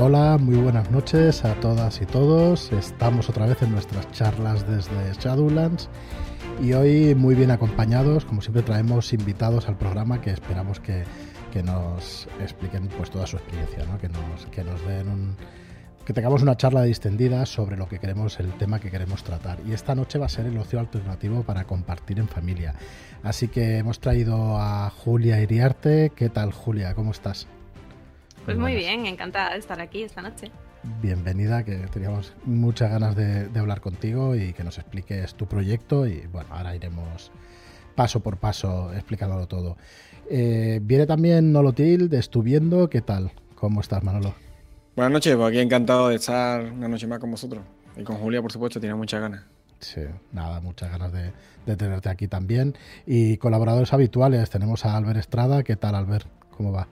Hola, muy buenas noches a todas y todos. Estamos otra vez en nuestras charlas desde Shadowlands y hoy muy bien acompañados, como siempre traemos invitados al programa que esperamos que, nos expliquen pues toda su experiencia, ¿no? que, nos, que nos den un, que tengamos una charla distendida sobre lo que queremos, el tema que queremos tratar. Y esta noche va a ser el ocio alternativo para compartir en familia. Así que hemos traído a Julia Iriarte. ¿Qué tal, Julia? ¿Cómo estás? Pues muy bien, encantada de estar aquí esta noche. Bienvenida, que teníamos muchas ganas de, hablar contigo y que nos expliques tu proyecto y bueno, ahora iremos paso por paso explicándolo todo. Eh, viene también Nolotil de Estuviendo, ¿qué tal? ¿Cómo estás, Manolo? Buenas noches, pues aquí encantado de estar una noche más con vosotros. Y con Julia, por supuesto, tiene muchas ganas. Sí, nada, muchas ganas de, de tenerte aquí también. Y colaboradores habituales, tenemos a Albert Estrada. ¿Qué tal, Albert? ¿Cómo va?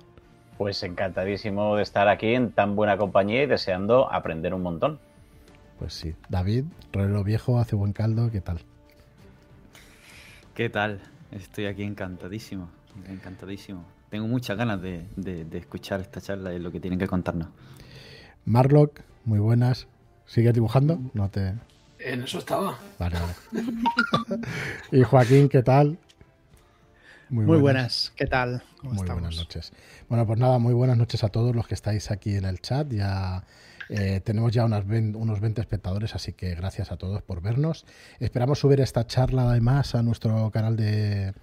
Pues encantadísimo de estar aquí en tan buena compañía y deseando aprender un montón. Pues sí. David, Rolero Viejo, hace buen caldo, ¿qué tal? ¿Qué tal? Estoy aquí encantadísimo, encantadísimo. Tengo muchas ganas de, escuchar esta charla y lo que tienen que contarnos. Marlock, muy buenas. ¿Sigues dibujando? No te... En eso estaba. Vale, vale. y Joaquín, ¿qué tal? Muy buenas. ¿qué tal? muy buenas noches. Bueno, pues nada, muy buenas noches a todos los que estáis aquí en el chat. Ya eh, tenemos ya unos 20 espectadores, así que gracias a todos por vernos. Esperamos subir esta charla además a nuestro canal de,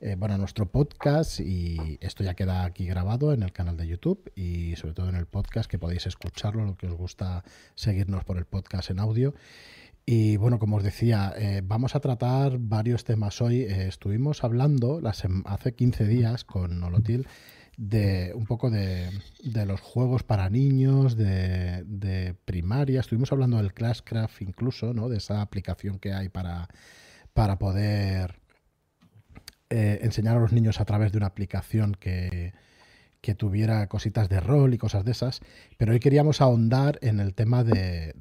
eh, bueno, a nuestro podcast y esto ya queda aquí grabado en el canal de YouTube y sobre todo en el podcast que podéis escucharlo, lo que os gusta seguirnos por el podcast en audio. Y bueno, como os decía, eh, vamos a tratar varios temas hoy. Estuvimos hablando hace 15 días con Nolotil de un poco de, los juegos para niños, de, primaria. Estuvimos hablando del Clashcraft incluso, ¿no? De esa aplicación que hay para, para poder eh, enseñar a los niños a través de una aplicación que, que tuviera cositas de rol y cosas de esas, pero hoy queríamos ahondar en el tema de,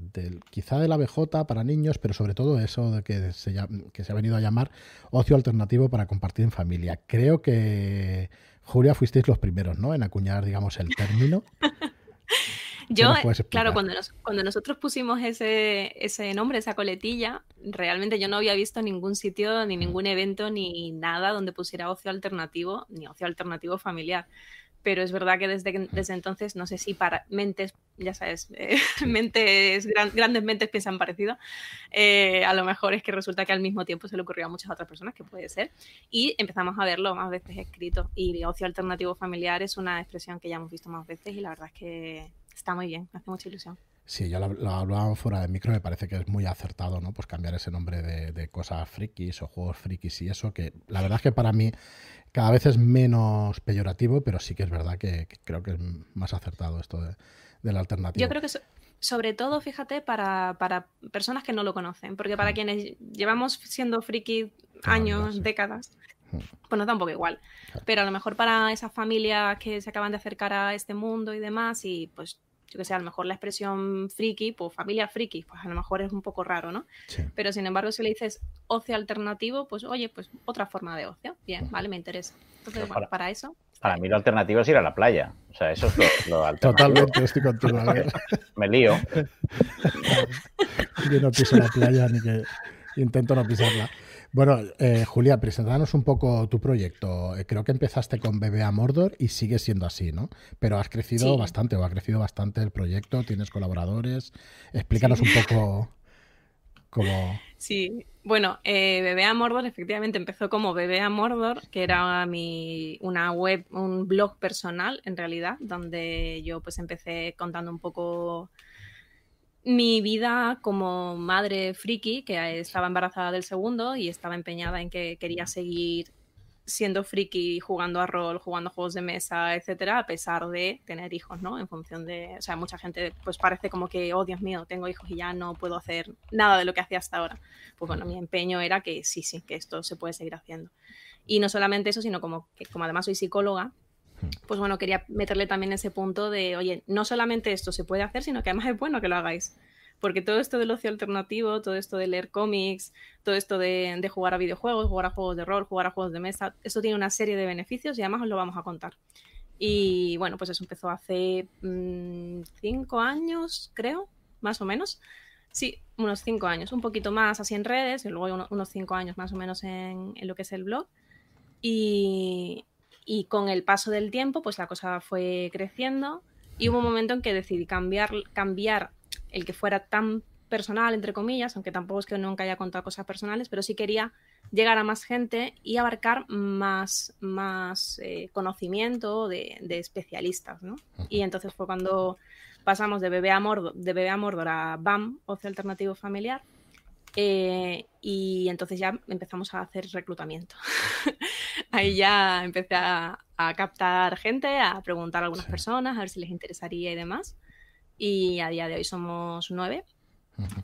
quizá de la BJ para niños, pero sobre todo eso de que se, que se ha venido a llamar ocio alternativo para compartir en familia. Creo que, Julia, fuisteis los primeros, ¿no? En acuñar, digamos, el término. Yo, claro, cuando, cuando nosotros pusimos ese, ese nombre, esa coletilla, realmente yo no había visto ningún sitio, ni mm. ningún evento, ni nada donde pusiera ocio alternativo, ni ocio alternativo familiar pero es verdad que desde, desde entonces, no sé si para mentes, ya sabes, eh, mentes, grandes mentes han parecido, eh, a lo mejor es que resulta que al mismo tiempo se le ocurrió a muchas otras personas, que puede ser, y empezamos a verlo más veces escrito. Y ocio alternativo familiar es una expresión que ya hemos visto más veces y la verdad es que está muy bien, me hace mucha ilusión. Sí, yo lo, hablaba fuera de micro, me parece que es muy acertado, ¿no? Pues cambiar ese nombre de, de cosas frikis o juegos frikis y eso, que la verdad es que para mí cada vez es menos peyorativo, pero sí que es verdad que, creo que es más acertado esto de, la alternativa. Yo creo que sobre todo, fíjate, para, personas que no lo conocen, porque para mm. quienes llevamos siendo friki años, décadas, mm. pues nos da un poco igual. Pero a lo mejor para esas familias que se acaban de acercar a este mundo y demás, y pues yo que sé, a lo mejor la expresión friki, pues familia friki, pues a lo mejor es un poco raro, ¿no? Pero sin embargo, si le dices ocio alternativo, pues oye, pues otra forma de ocio. Bien, vale, me interesa. Entonces, bueno, para, eso. Para mí lo alternativo es ir a la playa. O sea, eso es lo, alternativo. Totalmente, estoy contigo. me lío. Yo no piso la playa ni que intento no pisarla. Bueno, eh, Julia, preséntanos un poco tu proyecto. Eh, creo que empezaste con BBA Mordor y sigue siendo así, ¿no? Pero has crecido bastante, o ha crecido bastante el proyecto, tienes colaboradores. Explícanos un poco cómo... Sí, bueno, eh, BBA Mordor efectivamente empezó como BBA Mordor, que era mi, una web, un blog personal en realidad, donde yo pues empecé contando un poco mi vida como madre friki, que estaba embarazada del segundo y estaba empeñada en que quería seguir siendo friki, jugando a rol, jugando juegos de mesa, etcétera, a pesar de tener hijos, ¿no? En función de, o sea, mucha gente pues parece como que, oh Dios mío, tengo hijos y ya no puedo hacer nada de lo que hacía hasta ahora. Pues bueno, mi empeño era que sí, sí, que esto se puede seguir haciendo. Y no solamente eso, sino como que como además soy psicóloga, pues bueno, quería meterle también ese punto de, oye, no solamente esto se puede hacer, sino que además es bueno que lo hagáis. Porque todo esto del ocio alternativo, todo esto de leer cómics, todo esto de, jugar a videojuegos, jugar a juegos de rol, jugar a juegos de mesa, eso tiene una serie de beneficios y además os lo vamos a contar. Y bueno, pues eso empezó hace mm, cinco años, creo, más o menos. Sí, unos cinco años, un poquito más así en redes y luego unos cinco años más o menos en, lo que es el blog. Y, y, con el paso del tiempo, pues la cosa fue creciendo y hubo un momento en que decidí cambiar, cambiar el que fuera tan personal, entre comillas, aunque tampoco es que nunca haya contado cosas personales, pero sí quería llegar a más gente y abarcar más, más eh, conocimiento de, especialistas, ¿no? Y entonces fue cuando pasamos de bebé a Mordor, de bebé a, Mordor a BAM, Ocio Alternativo Familiar, eh, y entonces ya empezamos a hacer reclutamiento. Ahí ya empecé a, captar gente, a preguntar a algunas personas, a ver si les interesaría y demás. Y a día de hoy somos nueve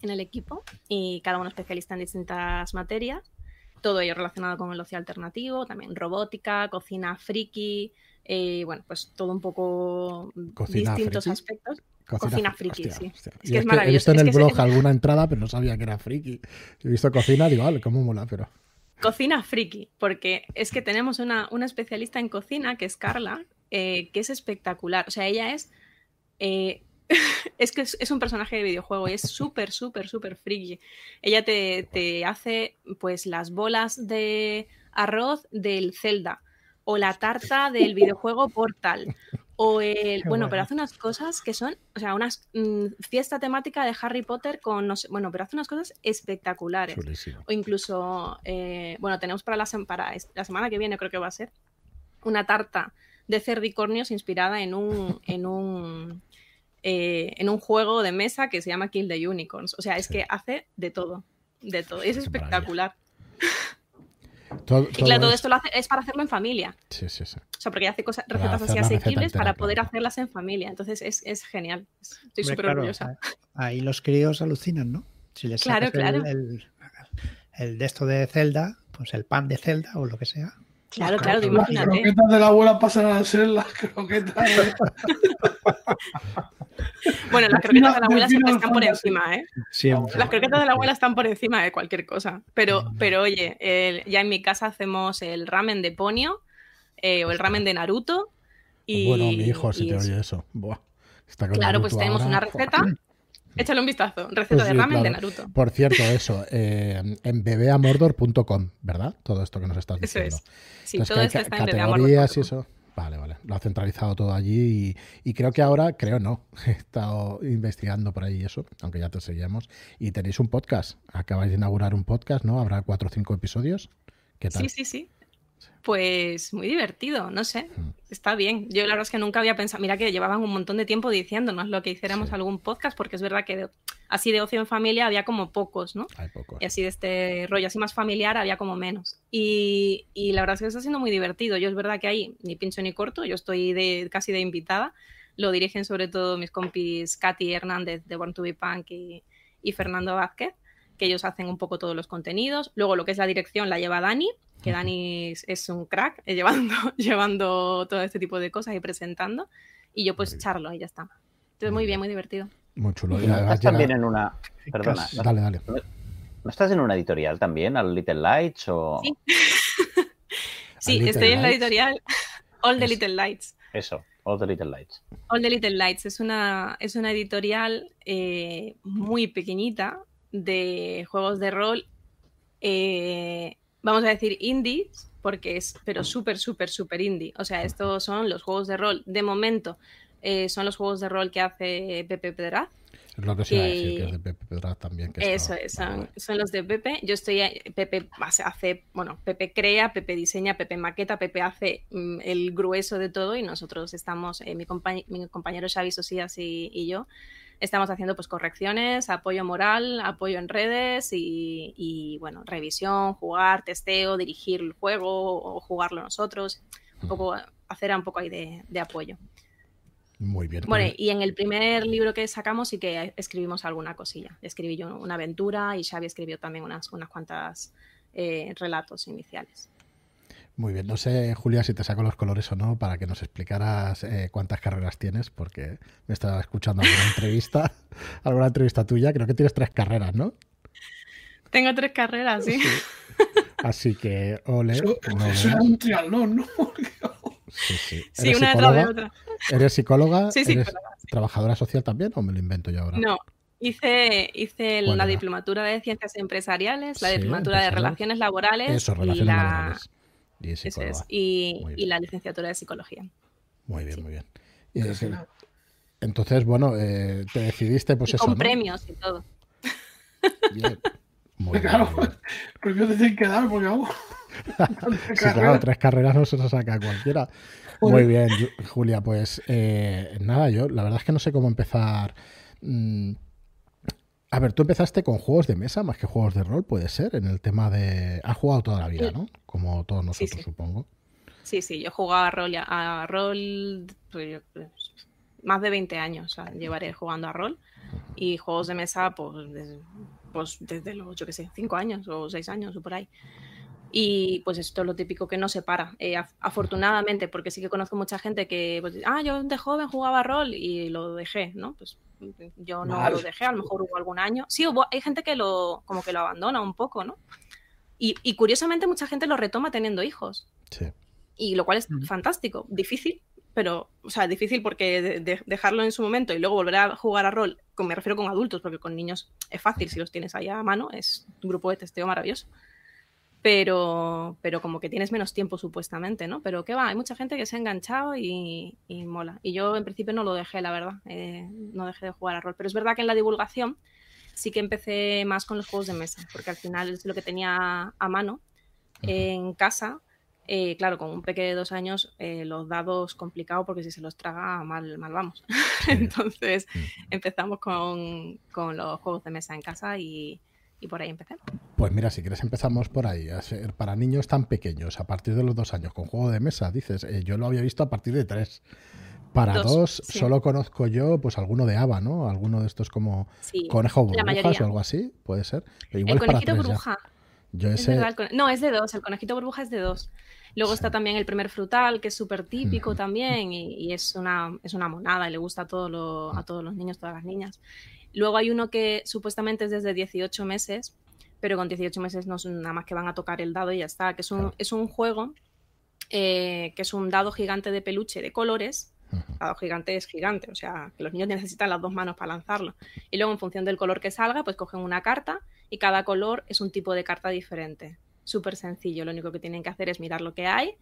en el equipo y cada uno especialista en distintas materias. Todo ello relacionado con el ocio alternativo, también robótica, cocina friki, eh, bueno, pues todo un poco distintos aspectos. Cocina, friki, sí. Es que es, maravilloso. He visto en el blog alguna entrada, pero no sabía que era friki. He visto cocina, digo, vale, cómo mola, pero. Cocina friki, porque es que tenemos una, especialista en cocina, que es Carla, eh, que es espectacular. O sea, ella es eh, es que es, un personaje de videojuego y es súper, súper, súper friki. Ella te, hace pues las bolas de arroz del Zelda o la tarta del videojuego Portal o el bueno, pero hace unas cosas que son, o sea, una mm, fiesta temática de Harry Potter con no sé, bueno, pero hace unas cosas espectaculares. O incluso, eh, bueno, tenemos para la, para la semana que viene, creo que va a ser, una tarta de cerdicornios inspirada en un, en un eh, en un juego de mesa que se llama Kill the Unicorns. O sea, es que hace de todo, de todo. Es espectacular. y claro, todo esto lo hace, es para hacerlo en familia. Sí, sí, sí. O sea, porque hace cosas, recetas así asequibles para poder hacerlas en familia. Entonces es, genial. Estoy súper orgullosa. Ahí los críos alucinan, ¿no? Si les claro, claro. El, el, de esto de Zelda, pues el pan de Zelda o lo que sea. Claro, claro, imagínate. Las croquetas de la abuela pasan a ser las croquetas. De... Bueno, las croquetas de la abuela siempre están por encima, ¿eh? Las croquetas de la abuela están por encima de cualquier cosa. Pero, pero oye, ya en mi casa hacemos el ramen de Ponio eh, o el ramen de Naruto. Y, bueno, mi hijo, si te oye eso. claro, pues tenemos una receta. Échale un vistazo. Receta pues de ramen de Naruto. Por cierto, eso, eh, en bebeamordor.com, ¿verdad? Todo esto que nos estás diciendo. Eso es. Sí, todo esto está en categorías y eso. Vale, vale. Lo ha centralizado todo allí y, creo que ahora, creo no, he estado investigando por ahí eso, aunque ya te seguíamos. Y tenéis un podcast. Acabáis de inaugurar un podcast, ¿no? Habrá cuatro o cinco episodios. ¿Qué tal? Sí, sí, sí. Pues muy divertido, no sé, mm. está bien. Yo la verdad es que nunca había pensado, mira que llevaban un montón de tiempo diciéndonos lo que hiciéramos algún podcast, porque es verdad que así de ocio en familia había como pocos, ¿no? Hay pocos. Y así de este rollo así más familiar había como menos. Y, y, la verdad es que está siendo muy divertido. Yo es verdad que ahí ni pincho ni corto, yo estoy de, casi de invitada. Lo dirigen sobre todo mis compis Katy Hernández de Born to Be Punk y, y Fernando Vázquez que ellos hacen un poco todos los contenidos. Luego lo que es la dirección la lleva Dani, que Dani es un crack eh, llevando, llevando todo este tipo de cosas y presentando. Y yo pues charlo y ya está. Entonces muy bien, muy divertido. Muy chulo. estás también en una... Perdona. Dale, dale. ¿No estás en una editorial también, al Little Lights o...? Sí, sí estoy en la editorial All the Little Lights. Eso, All the Little Lights. All the Little Lights es una, es una editorial eh, muy pequeñita, de juegos de rol, eh, vamos a decir indies, porque es, pero súper, súper, súper indie. O sea, estos son los juegos de rol, de momento, eh, son los juegos de rol que hace Pepe Pedraz. Es lo que se iba a decir, que es de Pepe Pedraz también. eso es, son, los de Pepe. Yo estoy, Pepe hace, bueno, Pepe crea, Pepe diseña, Pepe maqueta, Pepe hace mm, el grueso de todo y nosotros estamos, eh, mi, mi, compañero Xavi Sosías y yo, estamos haciendo pues correcciones, apoyo moral, apoyo en redes y, bueno, revisión, jugar, testeo, dirigir el juego o jugarlo nosotros, un poco hacer un poco ahí de, apoyo. Muy bien. Bueno, pues y en el primer libro que sacamos sí que escribimos alguna cosilla. Escribí yo una aventura y Xavi escribió también unas, unas cuantas eh, relatos iniciales. Muy bien, no sé, Julia, si te saco los colores o no para que nos explicaras eh, cuántas carreras tienes, porque me estaba escuchando alguna entrevista, alguna entrevista tuya, creo que tienes tres carreras, ¿no? Tengo tres carreras, sí. Así que, ole. Eso, es un triatlón, ¿no? Sí, sí. Sí, ¿Eres una detrás de otra. ¿Eres psicóloga? Sí, sí, ¿Eres psicóloga, sí. trabajadora social también o me lo invento yo ahora? No, hice, hice ¿Cuál la diplomatura de ciencias empresariales, la Sí, diplomatura de relaciones laborales Eso, y, relaciones la, laborales. Y eso psicóloga. es, y, Muy y bien. la licenciatura de psicología. Muy bien, sí. muy bien. Y es que- entonces, bueno, eh, te decidiste, pues y eso. con ¿no? premios y todo. Bien. Muy bien, Claro, muy bien. premios te tienen que dar porque vamos. Sí, claro, tres carreras no se saca cualquiera. Muy bien, Ju- Julia, pues eh, nada, yo la verdad es que no sé cómo empezar. Mm, A ver, tú empezaste con juegos de mesa más que juegos de rol, puede ser, en el tema de... Has jugado toda la vida, Sí. ¿no? Como todos nosotros, sí. supongo. Sí, sí, yo jugaba a rol, a rol pues, yo- pues, más de 20 años, o sea, llevaré jugando a rol y juegos de mesa pues desde, pues, desde los, yo qué sé, 5 años o 6 años o por ahí. Y pues esto es lo típico que no se para. Eh, af- afortunadamente, porque sí que conozco mucha gente que, pues, ah, yo de joven jugaba a rol y lo dejé, ¿no? Pues yo no lo dejé, a lo mejor hubo algún año. Sí, hubo, hay gente que lo, como que lo abandona un poco, ¿no? Y, y curiosamente mucha gente lo retoma teniendo hijos Sí. y lo cual es fantástico, difícil, pero, o sea, difícil porque de- de- dejarlo en su momento y luego volver a jugar a rol, con, me refiero con adultos, porque con niños es fácil si los tienes ahí a mano, es un grupo de testeo maravilloso. Pero, pero como que tienes menos tiempo supuestamente, ¿no? Pero que va, hay mucha gente que se ha enganchado y, y mola. Y yo en principio no lo dejé, la verdad, eh, no dejé de jugar a rol. Pero es verdad que en la divulgación sí que empecé más con los juegos de mesa, porque al final es lo que tenía a mano en casa. eh, claro, con un peque de dos años, eh, los dados complicado porque si se los traga, mal, mal vamos. Entonces empezamos con, con los juegos de mesa en casa y, y por ahí empecé. Pues mira, si quieres empezamos por ahí. A ser- Para niños tan pequeños, a partir de los dos años, con juego de mesa, dices, eh, yo lo había visto a partir de tres. Para Dos, dos, sí. solo conozco yo, pues alguno de ABA, ¿no? Alguno de estos como Sí, Conejo Burbujas o algo así, puede ser. Pero El igual para conejito tres ya. burbuja. Yo Es ese, verdad, el cone- no, es de dos. El conejito burbuja es de dos. Luego Sí. está también el primer frutal, que es súper típico también y, y es, una, es una monada y le gusta a, todo lo- a todos los niños, todas las niñas. Luego hay uno que supuestamente es desde 18 meses, pero con 18 meses no es nada más que van a tocar el dado y ya está. Que es un, es un juego eh, que es un dado gigante de peluche de colores. El dado gigante es gigante, o sea, que los niños necesitan las dos manos para lanzarlo. Y luego, en función del color que salga, pues cogen una carta y cada color es un tipo de carta diferente. Súper sencillo, lo único que tienen que hacer es mirar lo que hay.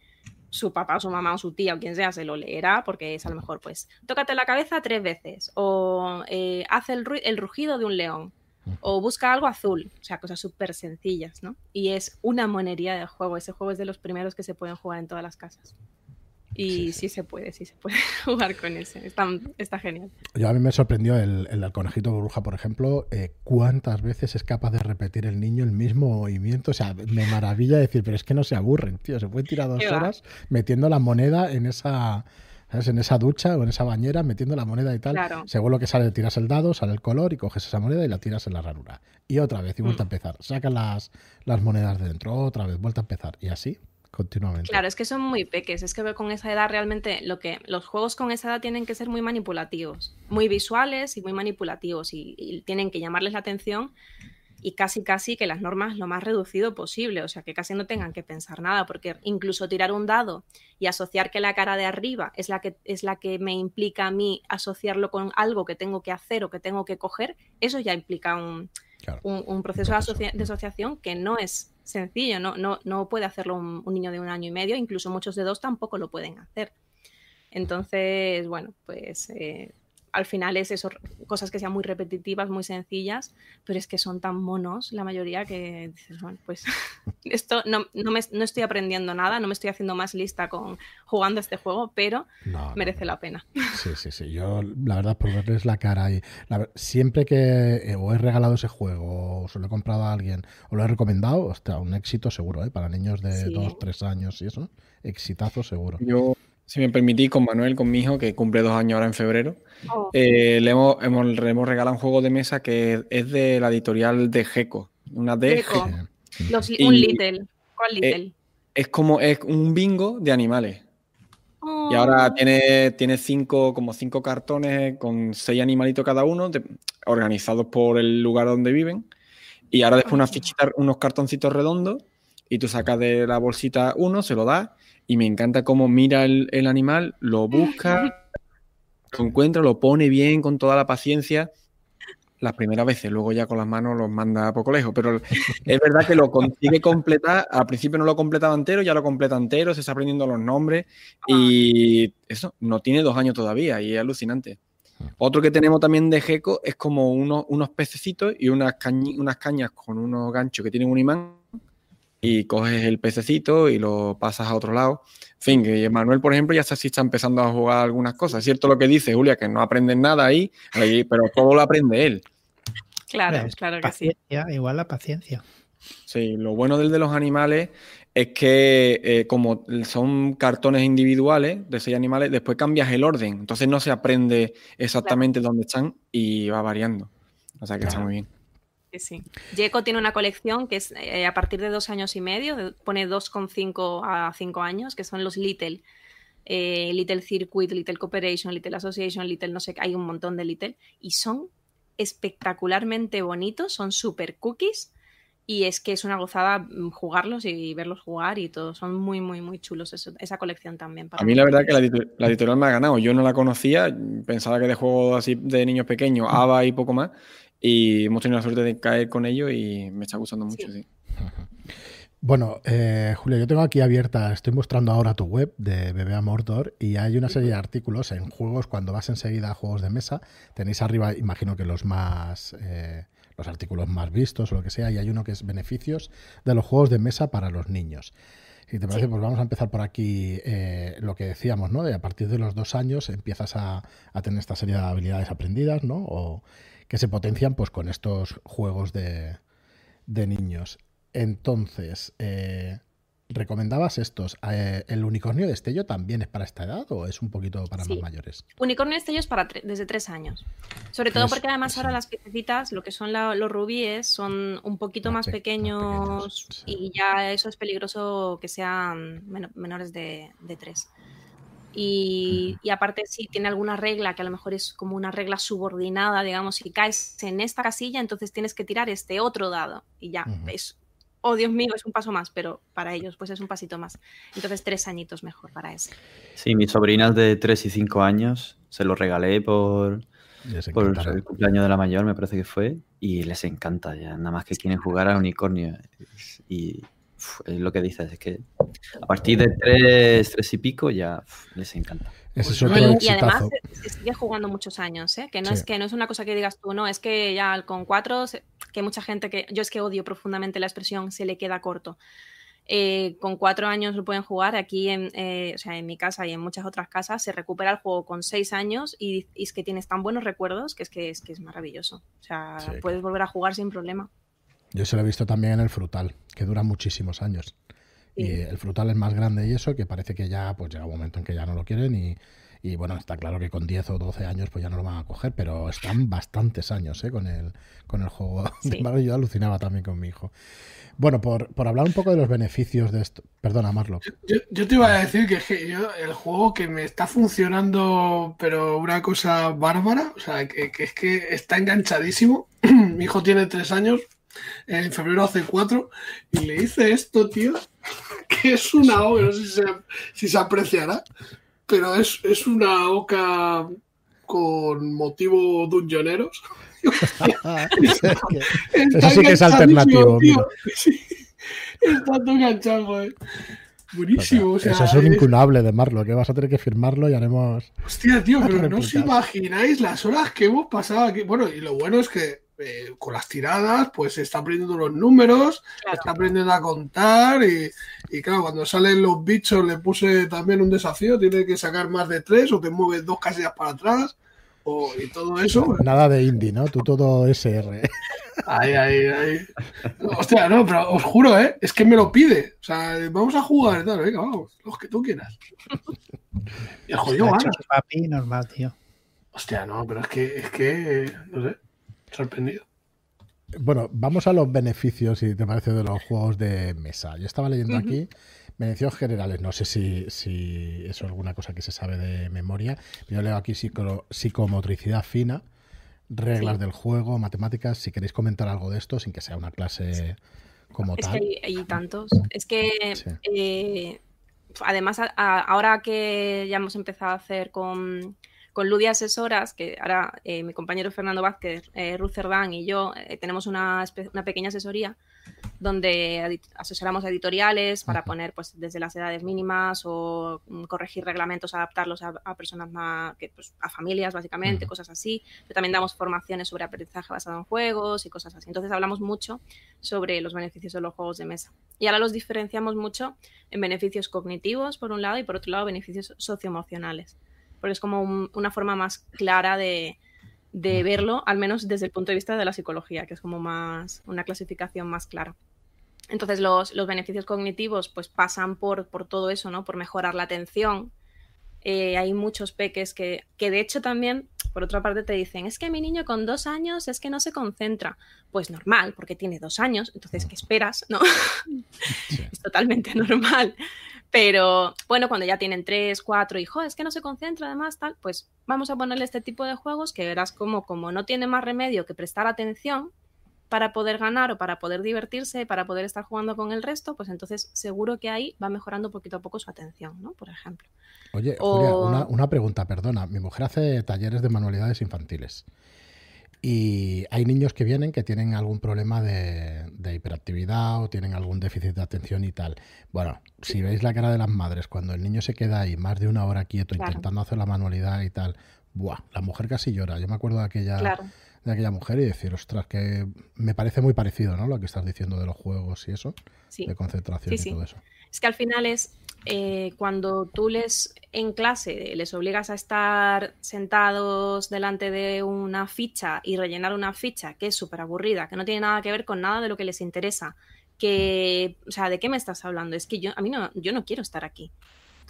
Su papá o su mamá o su tía o quien sea se lo leerá porque es a lo mejor, pues, tócate la cabeza tres veces o eh, haz el, ru- el rugido de un león o busca algo azul, o sea, cosas súper sencillas, ¿no? Y es una monería de juego, ese juego es de los primeros que se pueden jugar en todas las casas. Y Sí, sí, sí. se puede, sí se puede jugar con ese, está, está genial. Yo a mí me sorprendió el, el del conejito burbuja, por ejemplo, eh, cuántas veces es capaz de repetir el niño el mismo movimiento. O sea, me maravilla decir, pero es que no se aburren, tío. Se puede tirar dos horas metiendo la moneda en esa, ¿sabes? en esa ducha o en esa bañera, metiendo la moneda y tal. Claro. Según lo que sale, tiras el dado, sale el color y coges esa moneda y la tiras en la ranura. Y otra vez, y vuelta a Mm. empezar. Sacas las, las monedas de dentro, otra vez, vuelta a empezar. Y así, continuamente. Claro, es que son muy peques. Es que con esa edad realmente lo que los juegos con esa edad tienen que ser muy manipulativos, muy visuales y muy manipulativos y, y tienen que llamarles la atención y casi casi que las normas lo más reducido posible, o sea, que casi no tengan que pensar nada, porque incluso tirar un dado y asociar que la cara de arriba es la que es la que me implica a mí asociarlo con algo que tengo que hacer o que tengo que coger, eso ya implica un, Claro. un, un proceso, de proceso. asocia- de asociación que no es sencillo, no, no, no puede hacerlo un, un niño de un año y medio, incluso muchos de dos tampoco lo pueden hacer. Entonces, bueno, pues eh, al final es eso, cosas que sean muy repetitivas, muy sencillas, pero es que son tan monos la mayoría que dices, bueno, pues esto no, no, me, no estoy aprendiendo nada, no me estoy haciendo más lista con jugando este juego, pero No, no, merece la pena. Sí, sí, sí. Yo, la verdad, por verles la cara y la siempre que eh, o he regalado ese juego, o se lo he comprado a alguien, o lo he recomendado, hostia, un éxito seguro, ¿eh? Para niños de Sí. 2, 3 años y eso. Exitazo seguro. Yo, si me permitís, con Manuel, con mi hijo, que cumple dos años ahora en febrero, Oh, eh, le, hemos, hemos- le hemos regalado un juego de mesa que es de la editorial de Geco. Una de. Eh, los- y- un Little. ¿Cuál Little? Es como es un bingo de animales. Y Oh. ahora tiene, tiene cinco, como cinco cartones con seis animalitos cada uno, de- organizados por el lugar donde viven. Y ahora después unas fichitas, unos cartoncitos redondos y tú sacas de la bolsita uno, se lo das y me encanta cómo mira el, animal, lo busca, lo encuentra, lo pone bien con toda la paciencia las primeras veces, luego ya con las manos los manda a poco lejos, pero es verdad que lo consigue completar, al principio no lo completaba entero, ya lo completa entero, se está aprendiendo los nombres y eso, no tiene dos años todavía y es alucinante. Otro que tenemos también de Gecko es como unos, unos pececitos y unas, cañi- unas cañas con unos ganchos que tienen un imán y coges el pececito y lo pasas a otro lado. En fin, que Manuel, por ejemplo, ya está, sí está empezando a jugar algunas cosas. Es cierto lo que dice Julia, que no aprenden nada ahí, ahí, pero todo lo aprende él. Claro, Es claro que sí. igual la paciencia. Sí, lo bueno del de los animales es que eh, como son cartones individuales de seis animales, después cambias el orden. Entonces no se aprende exactamente dónde están y va variando. O sea que está muy bien. Sí, sí. Jeco tiene una colección que es eh, a partir de dos años y medio, pone 2,5 a 5 años, que son los Little. eh, Little Circuit, Little Cooperation, Little Association, Little no sé, qué, hay un montón de Little. Y son espectacularmente bonitos, son super cookies. Y es que es una gozada mm, jugarlos y verlos jugar y todo. Son muy, muy, muy chulos eso- esa colección también. para A mí la verdad que la, editor- la editorial me ha ganado. Yo no la conocía, pensaba que de juegos así de niños pequeños, ABA y poco más. Y hemos tenido la suerte de caer con ellos y me está gustando mucho, sí. Bueno, eh, Julio, yo tengo aquí abierta, estoy mostrando ahora tu web de BBA Mordor y hay una serie de artículos en juegos, cuando vas enseguida a juegos de mesa, tenéis arriba, imagino que los más, eh, los artículos más vistos o lo que sea, y hay uno que es beneficios de los juegos de mesa para los niños. Si te parece, pues vamos a empezar por aquí eh, lo que decíamos, ¿no? De a partir de los dos años empiezas a, a tener esta serie de habilidades aprendidas, ¿no? O que se potencian pues con estos juegos de, de niños. Entonces, eh, ¿recomendabas estos? Eh, ¿El unicornio de Estello también es para esta edad o es un poquito para Sí. más mayores? Unicornio Estello es para tre- desde tres años. Sobre todo porque además ahora las piececitas, lo que son la- los rubíes, son un poquito Más más, pe- más pequeños, pequeños, sí. y ya eso es peligroso que sean men- menores de, de tres. Y, y aparte si tiene alguna regla que a lo mejor es como una regla subordinada, digamos, si caes en esta casilla, entonces tienes que tirar este otro dado y ya, es, oh Dios mío, es un paso más, pero para ellos pues es un pasito más. Entonces tres añitos mejor para ese. Sí, mis sobrinas de 3 y 5 años se lo regalé por, Les por el cumpleaños de la mayor, me parece que fue, y les encanta ya, nada más que quieren jugar al unicornio. Y uf, es lo que dices, es que a partir de 3, 3 y pico ya uf, les encanta. Ese es otro yo- Y además se, sigue jugando muchos años, ¿eh? que no Sí. es que no es una cosa que digas tú, no, es que ya con cuatro, que mucha gente que yo es que odio profundamente la expresión se le queda corto. Eh, con cuatro años lo pueden jugar. Aquí, en, eh, o sea, en mi casa y en muchas otras casas, se recupera el juego con seis años y, y es que tienes tan buenos recuerdos que es que es, que es maravilloso. O sea, Sí, puedes volver a jugar sin problema. Yo se lo he visto también en el frutal, que dura muchísimos años. Y el frutal es más grande y eso, que parece que ya pues llega un momento en que ya no lo quieren y, y, bueno, está claro que con 10 o 12 años pues ya no lo van a coger, pero están bastantes años ¿eh? con, el, con el juego Sí. Mario. Yo alucinaba también con mi hijo. Bueno, por, por hablar un poco de los beneficios de esto. Perdona, Marlo. Yo, yo te iba a decir que, es que yo, el juego que me está funcionando, pero una cosa bárbara, o sea, que, que es que está enganchadísimo. Mi hijo tiene tres años, en febrero hace cuatro, y le hice esto, tío, que es una oca, no sé si se, si se apreciará, pero es, es una oca con motivo dungeoneros. Está Eso sí que es alternativo, tío. Sí, está todo enganchado, joder. Buenísimo, o sea, Eso es un incunable de Marlo, que vas a tener que firmarlo y haremos... Hostia, tío, pero no os imagináis las horas que hemos pasado aquí. Bueno, y lo bueno es que eh, con las tiradas, pues se está aprendiendo los números, Claro. está aprendiendo a contar y, y claro, cuando salen los bichos le puse también un desafío, tiene que sacar más de tres o te mueves dos casillas para atrás o, y todo eso. Nada de indie, ¿no? Tú todo SR. Ahí, ahí, ahí. Hostia, no, pero os juro, ¿eh? Es que me lo pide. O sea, vamos a jugar y tal. Venga, vamos, los que tú quieras. Y el jodido gana. papi normal, tío. Hostia, no, pero es que, es que, no sé, sorprendido. Bueno, vamos a los beneficios, si te parece, de los juegos de mesa. Yo estaba leyendo aquí beneficios generales. No sé si, si eso es alguna cosa que se sabe de memoria. Yo leo aquí psico- psicomotricidad fina, reglas Sí. del juego, matemáticas. Si queréis comentar algo de esto, sin que sea una clase como Es tal. que hay, hay tantos. Es que Sí. eh, además a- a- ahora que ya hemos empezado a hacer con, con Ludia Asesoras, que ahora eh, mi compañero Fernando Vázquez, eh, Ruth Cerdán y yo eh, tenemos una, una pequeña asesoría donde asesoramos a editoriales para poner pues desde las edades mínimas o mm, corregir reglamentos, adaptarlos a, a personas más, que, pues, a familias básicamente, cosas así. Pero también damos formaciones sobre aprendizaje basado en juegos y cosas así. Entonces hablamos mucho sobre los beneficios de los juegos de mesa. Y ahora los diferenciamos mucho en beneficios cognitivos, por un lado, y por otro lado, beneficios socioemocionales. Porque es como un- una forma más clara de, de verlo, al menos desde el punto de vista de la psicología, que es como más una clasificación más clara. Entonces los, los beneficios cognitivos pues pasan por, por todo eso, ¿no? Por mejorar la atención. Eh, hay muchos peques que, que de hecho también, por otra parte, te dicen, es que mi niño con dos años es que no se concentra. Pues normal, porque tiene dos años, entonces, ¿qué esperas? ¿No? Sí. es totalmente normal. Pero bueno, cuando ya tienen tres, cuatro hijos, es que no se concentra, además, tal, pues vamos a ponerle este tipo de juegos que verás como, como no tiene más remedio que prestar atención para poder ganar o para poder divertirse, para poder estar jugando con el resto, pues entonces seguro que ahí va mejorando poquito a poco su atención, ¿no? Por ejemplo. Oye, O- Julia, una, una pregunta, perdona. Mi mujer hace talleres de manualidades infantiles. Y hay niños que vienen que tienen algún problema de, de hiperactividad o tienen algún déficit de atención y tal. Bueno, si veis la cara de las madres cuando el niño se queda ahí más de una hora quieto Claro. intentando hacer la manualidad y tal, buah, la mujer casi llora. Yo me acuerdo de aquella, Claro. de aquella mujer y decir, ostras, que me parece muy parecido, ¿no? Lo que estás diciendo de los juegos y eso, Sí. de concentración Sí, y sí. todo eso. Es que al final es eh, cuando tú les en clase les obligas a estar sentados delante de una ficha y rellenar una ficha que es súper aburrida, que no tiene nada que ver con nada de lo que les interesa, que, o sea, ¿de qué me estás hablando? Es que yo, a mí no, yo no quiero estar aquí.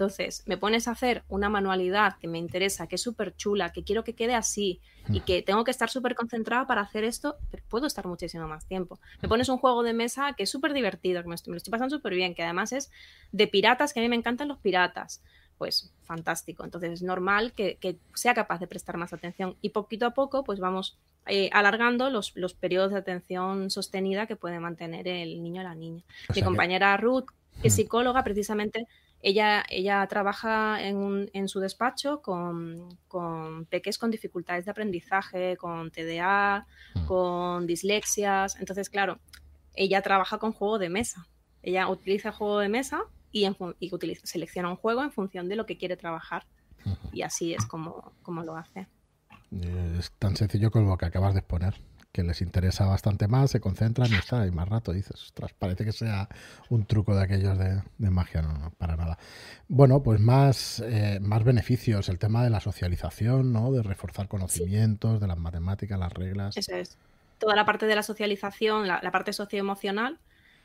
Entonces, me pones a hacer una manualidad que me interesa, que es súper chula, que quiero que quede así y que tengo que estar súper concentrada para hacer esto, pero puedo estar muchísimo más tiempo. Me pones un juego de mesa que es súper divertido, que me, lo estoy pasando súper bien, que además es de piratas, que a mí me encantan los piratas. Pues fantástico. Entonces es normal que, que sea capaz de prestar más atención y poquito a poco pues vamos eh, alargando los, los periodos de atención sostenida que puede mantener el niño o la niña. O Mi que- compañera Ruth, que es Mm. psicóloga, precisamente, ella, ella trabaja en, un- en su despacho con, con peques con dificultades de aprendizaje, con TDA, Mm. con dislexias. Entonces, claro, ella trabaja con juego de mesa. Ella utiliza juego de mesa y, en y utiliza- selecciona un juego en función de lo que quiere trabajar. Y así es como, como lo hace. Eh, Es tan sencillo como lo que acabas de exponer, que les interesa bastante más, se concentran y está, y más rato dices, ostras, parece que sea un truco de aquellos de, de magia, no, no, para nada. Bueno, pues más, eh, más beneficios, el tema de la socialización, ¿no? De reforzar conocimientos, de las matemáticas, las reglas. Eso es. Toda la parte de la socialización, la, la parte socioemocional,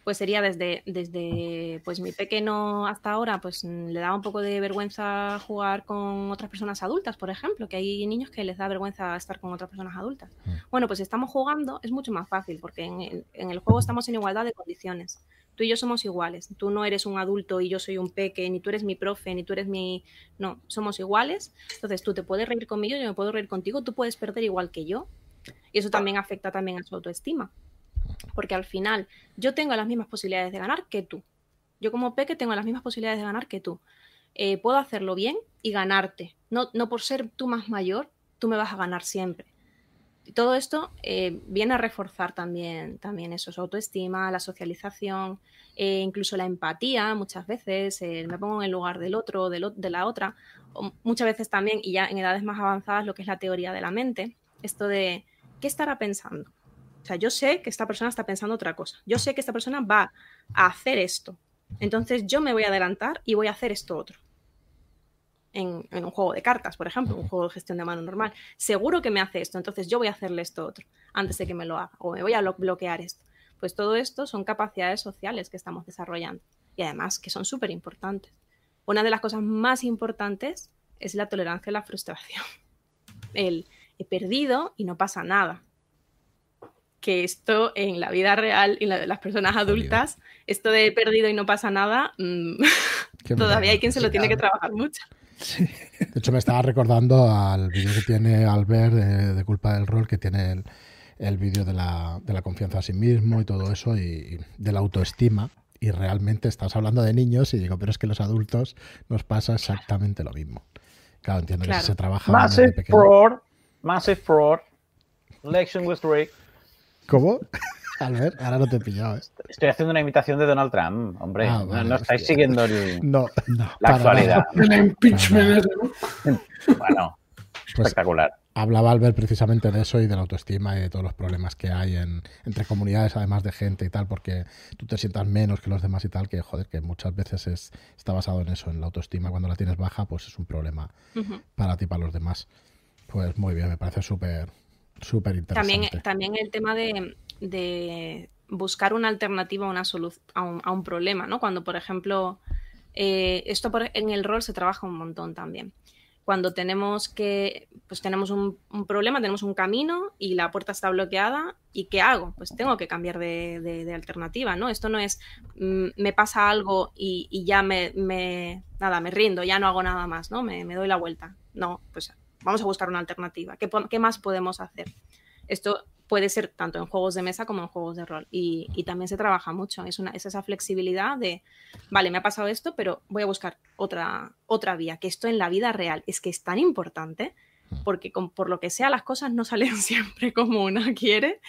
pues sería desde, desde pues mi pequeño hasta ahora, pues mm, le daba un poco de vergüenza jugar con otras personas adultas, por ejemplo, que hay niños que les da vergüenza estar con otras personas adultas. Mm. Bueno, pues si estamos jugando, es mucho más fácil, porque en, el- en el juego estamos en igualdad de condiciones. Tú y yo somos iguales. Tú no eres un adulto y yo soy un peque, ni tú eres mi profe, ni tú eres mi... No, somos iguales. Entonces tú te puedes reír conmigo, yo me puedo reír contigo, tú puedes perder igual que yo. Y eso también afecta también a su autoestima. Porque al final yo tengo las mismas posibilidades de ganar que tú. Yo como peque tengo las mismas posibilidades de ganar que tú. Eh, puedo hacerlo bien y ganarte. No, no por ser tú más mayor, tú me vas a ganar siempre. Y todo esto eh, viene a reforzar también, también eso, su autoestima, la socialización, eh, incluso la empatía muchas veces, me pongo en el lugar del otro, de la otra, o muchas veces también, y ya en edades más avanzadas, lo que es la teoría de la mente, esto de, ¿qué estará pensando? O sea, yo sé que esta persona está pensando otra cosa, yo sé que esta persona va a hacer esto, entonces yo me voy a adelantar y voy a hacer esto otro en, un juego de cartas, por ejemplo, un juego de gestión de mano normal. Seguro que me hace esto, entonces yo voy a hacerle esto otro antes de que me lo haga, o me voy a lo- bloquear esto. Pues todo esto son capacidades sociales que estamos desarrollando y además que son súper importantes. Una de las cosas más importantes es la tolerancia a la frustración. El he perdido y no pasa nada. Que esto en la vida real y la de las personas adultas, esto de he perdido y no pasa nada, mm, Qué todavía hay quien se lo Sí, tiene que trabajar mucho. De hecho, me estaba recordando al vídeo que tiene Albert de, de Culpa del Rol, que tiene el, el vídeo de la, de la confianza a sí mismo y todo eso y de la autoestima. Y realmente estás hablando de niños y digo, pero es que los adultos nos pasa exactamente lo mismo. Claro, entiendo que Claro. si se trabaja Massive fraud. Massive fraud. Election was rigged. ¿Cómo? Albert, ahora no te he pillado, ¿eh? Estoy haciendo una imitación de Donald Trump, hombre. Ah, No- vale, no, estáis siguiendo el- No, no. la actualidad. El impeachment. Bueno, Pues espectacular. hablaba Albert precisamente de eso y de la autoestima y de todos los problemas que hay en, entre comunidades, además de gente y tal, porque tú te sientas menos que los demás y tal, que joder, que muchas veces es, está basado en eso, en la autoestima. Cuando la tienes baja, pues es un problema para ti y para los demás. Pues muy bien, me parece súper, súper interesante. También, también el tema de, de buscar una alternativa a, una solu- a, un, a un problema, ¿no? Cuando, por ejemplo, eh, esto por- en el rol se trabaja un montón también. Cuando tenemos que, pues tenemos un, un problema, tenemos un camino y la puerta está bloqueada, ¿y qué hago? Pues tengo que cambiar de, de- de alternativa, ¿no? Esto no es mm, me pasa algo y, y ya me, me- nada, me rindo, ya no hago nada más, ¿no? Me, me doy la vuelta. No, pues vamos a buscar una alternativa. ¿Qué, más podemos hacer? Esto puede ser tanto en juegos de mesa como en juegos de rol. Y, y también se trabaja mucho. Es, una, es esa flexibilidad de, vale, me ha pasado esto, pero voy a buscar otra, otra vía. Que esto en la vida real es que es tan importante porque con- por lo que sea las cosas no salen siempre como una quiere.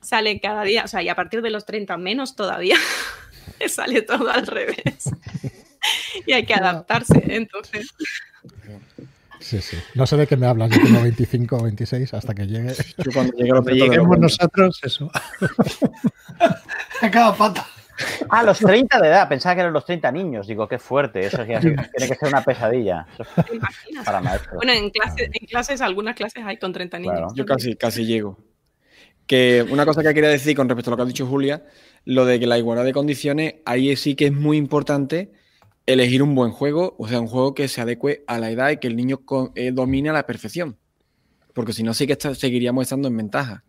Sale cada día, o sea, y a partir de los 30 menos todavía, sale todo al revés. y hay que adaptarse. Entonces, Sí, sí. No sé de qué me hablas, yo tengo 25 o 26 hasta que llegue. Yo cuando llegue a los Cuando lleguemos nosotros, eso. A cada pata. Ah, los 30 de edad. Pensaba que eran los 30 niños. Digo, qué fuerte. Eso ya tiene que ser una pesadilla. Es para maestros. Bueno, en, clase- en clases, algunas clases hay con 30 niños. Claro. Yo casi, casi llego. Que una cosa que quería decir con respecto a lo que ha dicho Julia, lo de que la igualdad de condiciones, ahí sí que es muy importante elegir un buen juego, o sea, un juego que se adecue a la edad y que el niño eh, domine a la perfección. Porque si no, sí que está- seguiríamos estando en ventaja.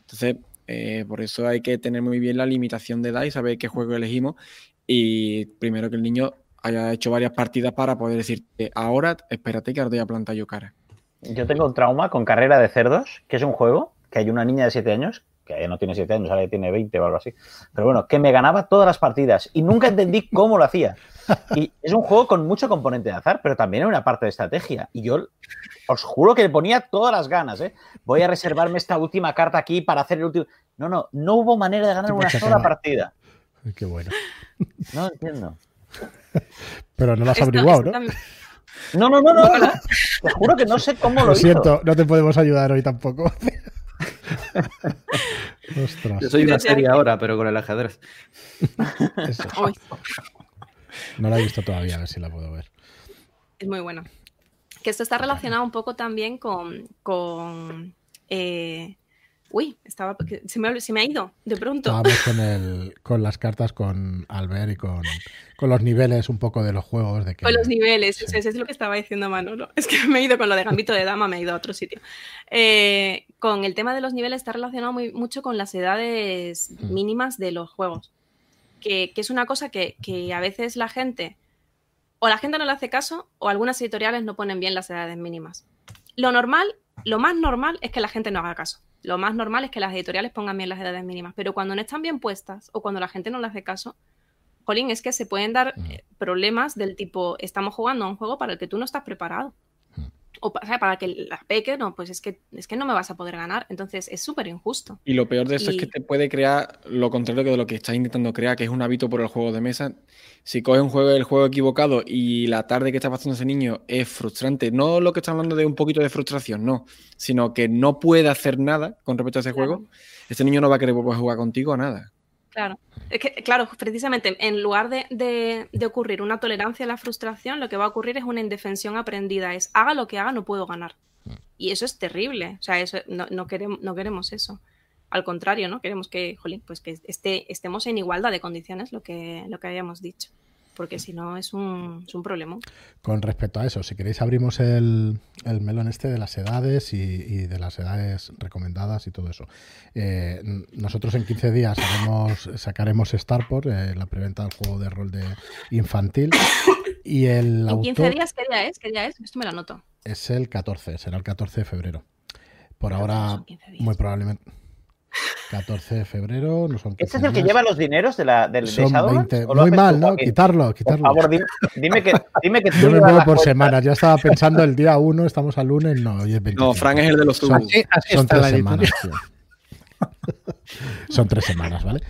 Entonces, eh, por eso hay que tener muy bien la limitación de edad y saber qué juego elegimos. Y primero que el niño haya hecho varias partidas para poder decir, ahora espérate que ahora te voy a plantar yo cara. Yo tengo un trauma con Carrera de Cerdos, que es un juego que hay una niña de 7 años, que no tiene 7 años, ahora ya tiene 20 o algo así, pero bueno, que me ganaba todas las partidas y nunca entendí cómo lo hacía. Y es un juego con mucho componente de azar, pero también hay una parte de estrategia. Y yo os juro que le ponía todas las ganas, ¿eh? Voy a reservarme esta última carta aquí para hacer el último... No, no, no hubo manera de ganar una sola partida. Qué bueno. No entiendo. Pero no lo has averiguado, ¿no? No, no, no, no. Te juro que no sé cómo lo, Lo hizo. siento, no te podemos ayudar hoy tampoco. Ostras. Yo soy una serie ahora, pero con el ajedrez. eso. No la he visto todavía, a ver si la puedo ver. es muy bueno. Que esto está relacionado un poco también con. con eh, uy, estaba, se, me, ha- se me ha ido de pronto. Estábamos con, el, con las cartas con Albert y con, con los niveles un poco de los juegos. De que, Con los niveles, sí. eso, eso es lo que estaba diciendo Manolo. Es que me he ido con lo de Gambito de Dama, me he ido a otro sitio. Eh, con el tema de los niveles está relacionado muy, mucho con las edades Mm. mínimas de los juegos. Que, que es una cosa que, que a veces la gente, o la gente no le hace caso, o algunas editoriales no ponen bien las edades mínimas. Lo normal, lo más normal es que la gente no haga caso. Lo más normal es que las editoriales pongan bien las edades mínimas. Pero cuando no están bien puestas, o cuando la gente no le hace caso, Jolín, es que se pueden dar eh, problemas del tipo, estamos jugando a un juego para el que tú no estás preparado. O sea, para que la peque, no, pues es que, es que no me vas a poder ganar. Entonces es súper injusto. Y lo peor de esto es que te puede crear lo contrario que de lo que estás intentando crear, que es un hábito por el juego de mesa. Si coges un juego el juego equivocado y la tarde que está pasando ese niño es frustrante, no lo que está hablando de un poquito de frustración, no, sino que no puede hacer nada con respecto a ese Claro. juego, ese niño no va a querer volver a jugar contigo a nada. Claro. Es que, claro, precisamente en lugar de, de- de ocurrir una tolerancia a la frustración, lo que va a ocurrir es una indefensión aprendida. Es haga lo que haga, no puedo ganar. Y eso es terrible. O sea, eso, no, no queremos, no queremos eso. Al contrario, ¿no? Queremos que, jolín, pues que esté, estemos en igualdad de condiciones, lo que, lo que habíamos dicho. Porque si no es un, es un problema. Con respecto a eso, si queréis abrimos el, el melón este de las edades y, y de las edades recomendadas y todo eso. Eh, nosotros en 15 días haremos- sacaremos Starport, eh, la preventa del juego de rol de infantil. Y el En autor 15 días, ¿qué día es? ¿Qué día es? Esto me lo anoto. es el 14, será el 14 de febrero. Por Pero ahora, son 15 días. muy probablemente. 14 de febrero, no son ¿Este 15 es el que lleva los dineros de la, del de Son Shadowlands? 20. ¿O lo Muy mal, ¿no? Joaquín? Quitarlo, Por quitarlo. favor, dime, dime que, dime que tú Yo me muevo por cuentas. semanas. Ya estaba pensando el día 1, estamos al lunes, no, hoy es 25. No, Frank es el de los Son, subs. Así- así son está tres la semanas, tío. Son tres semanas, ¿vale?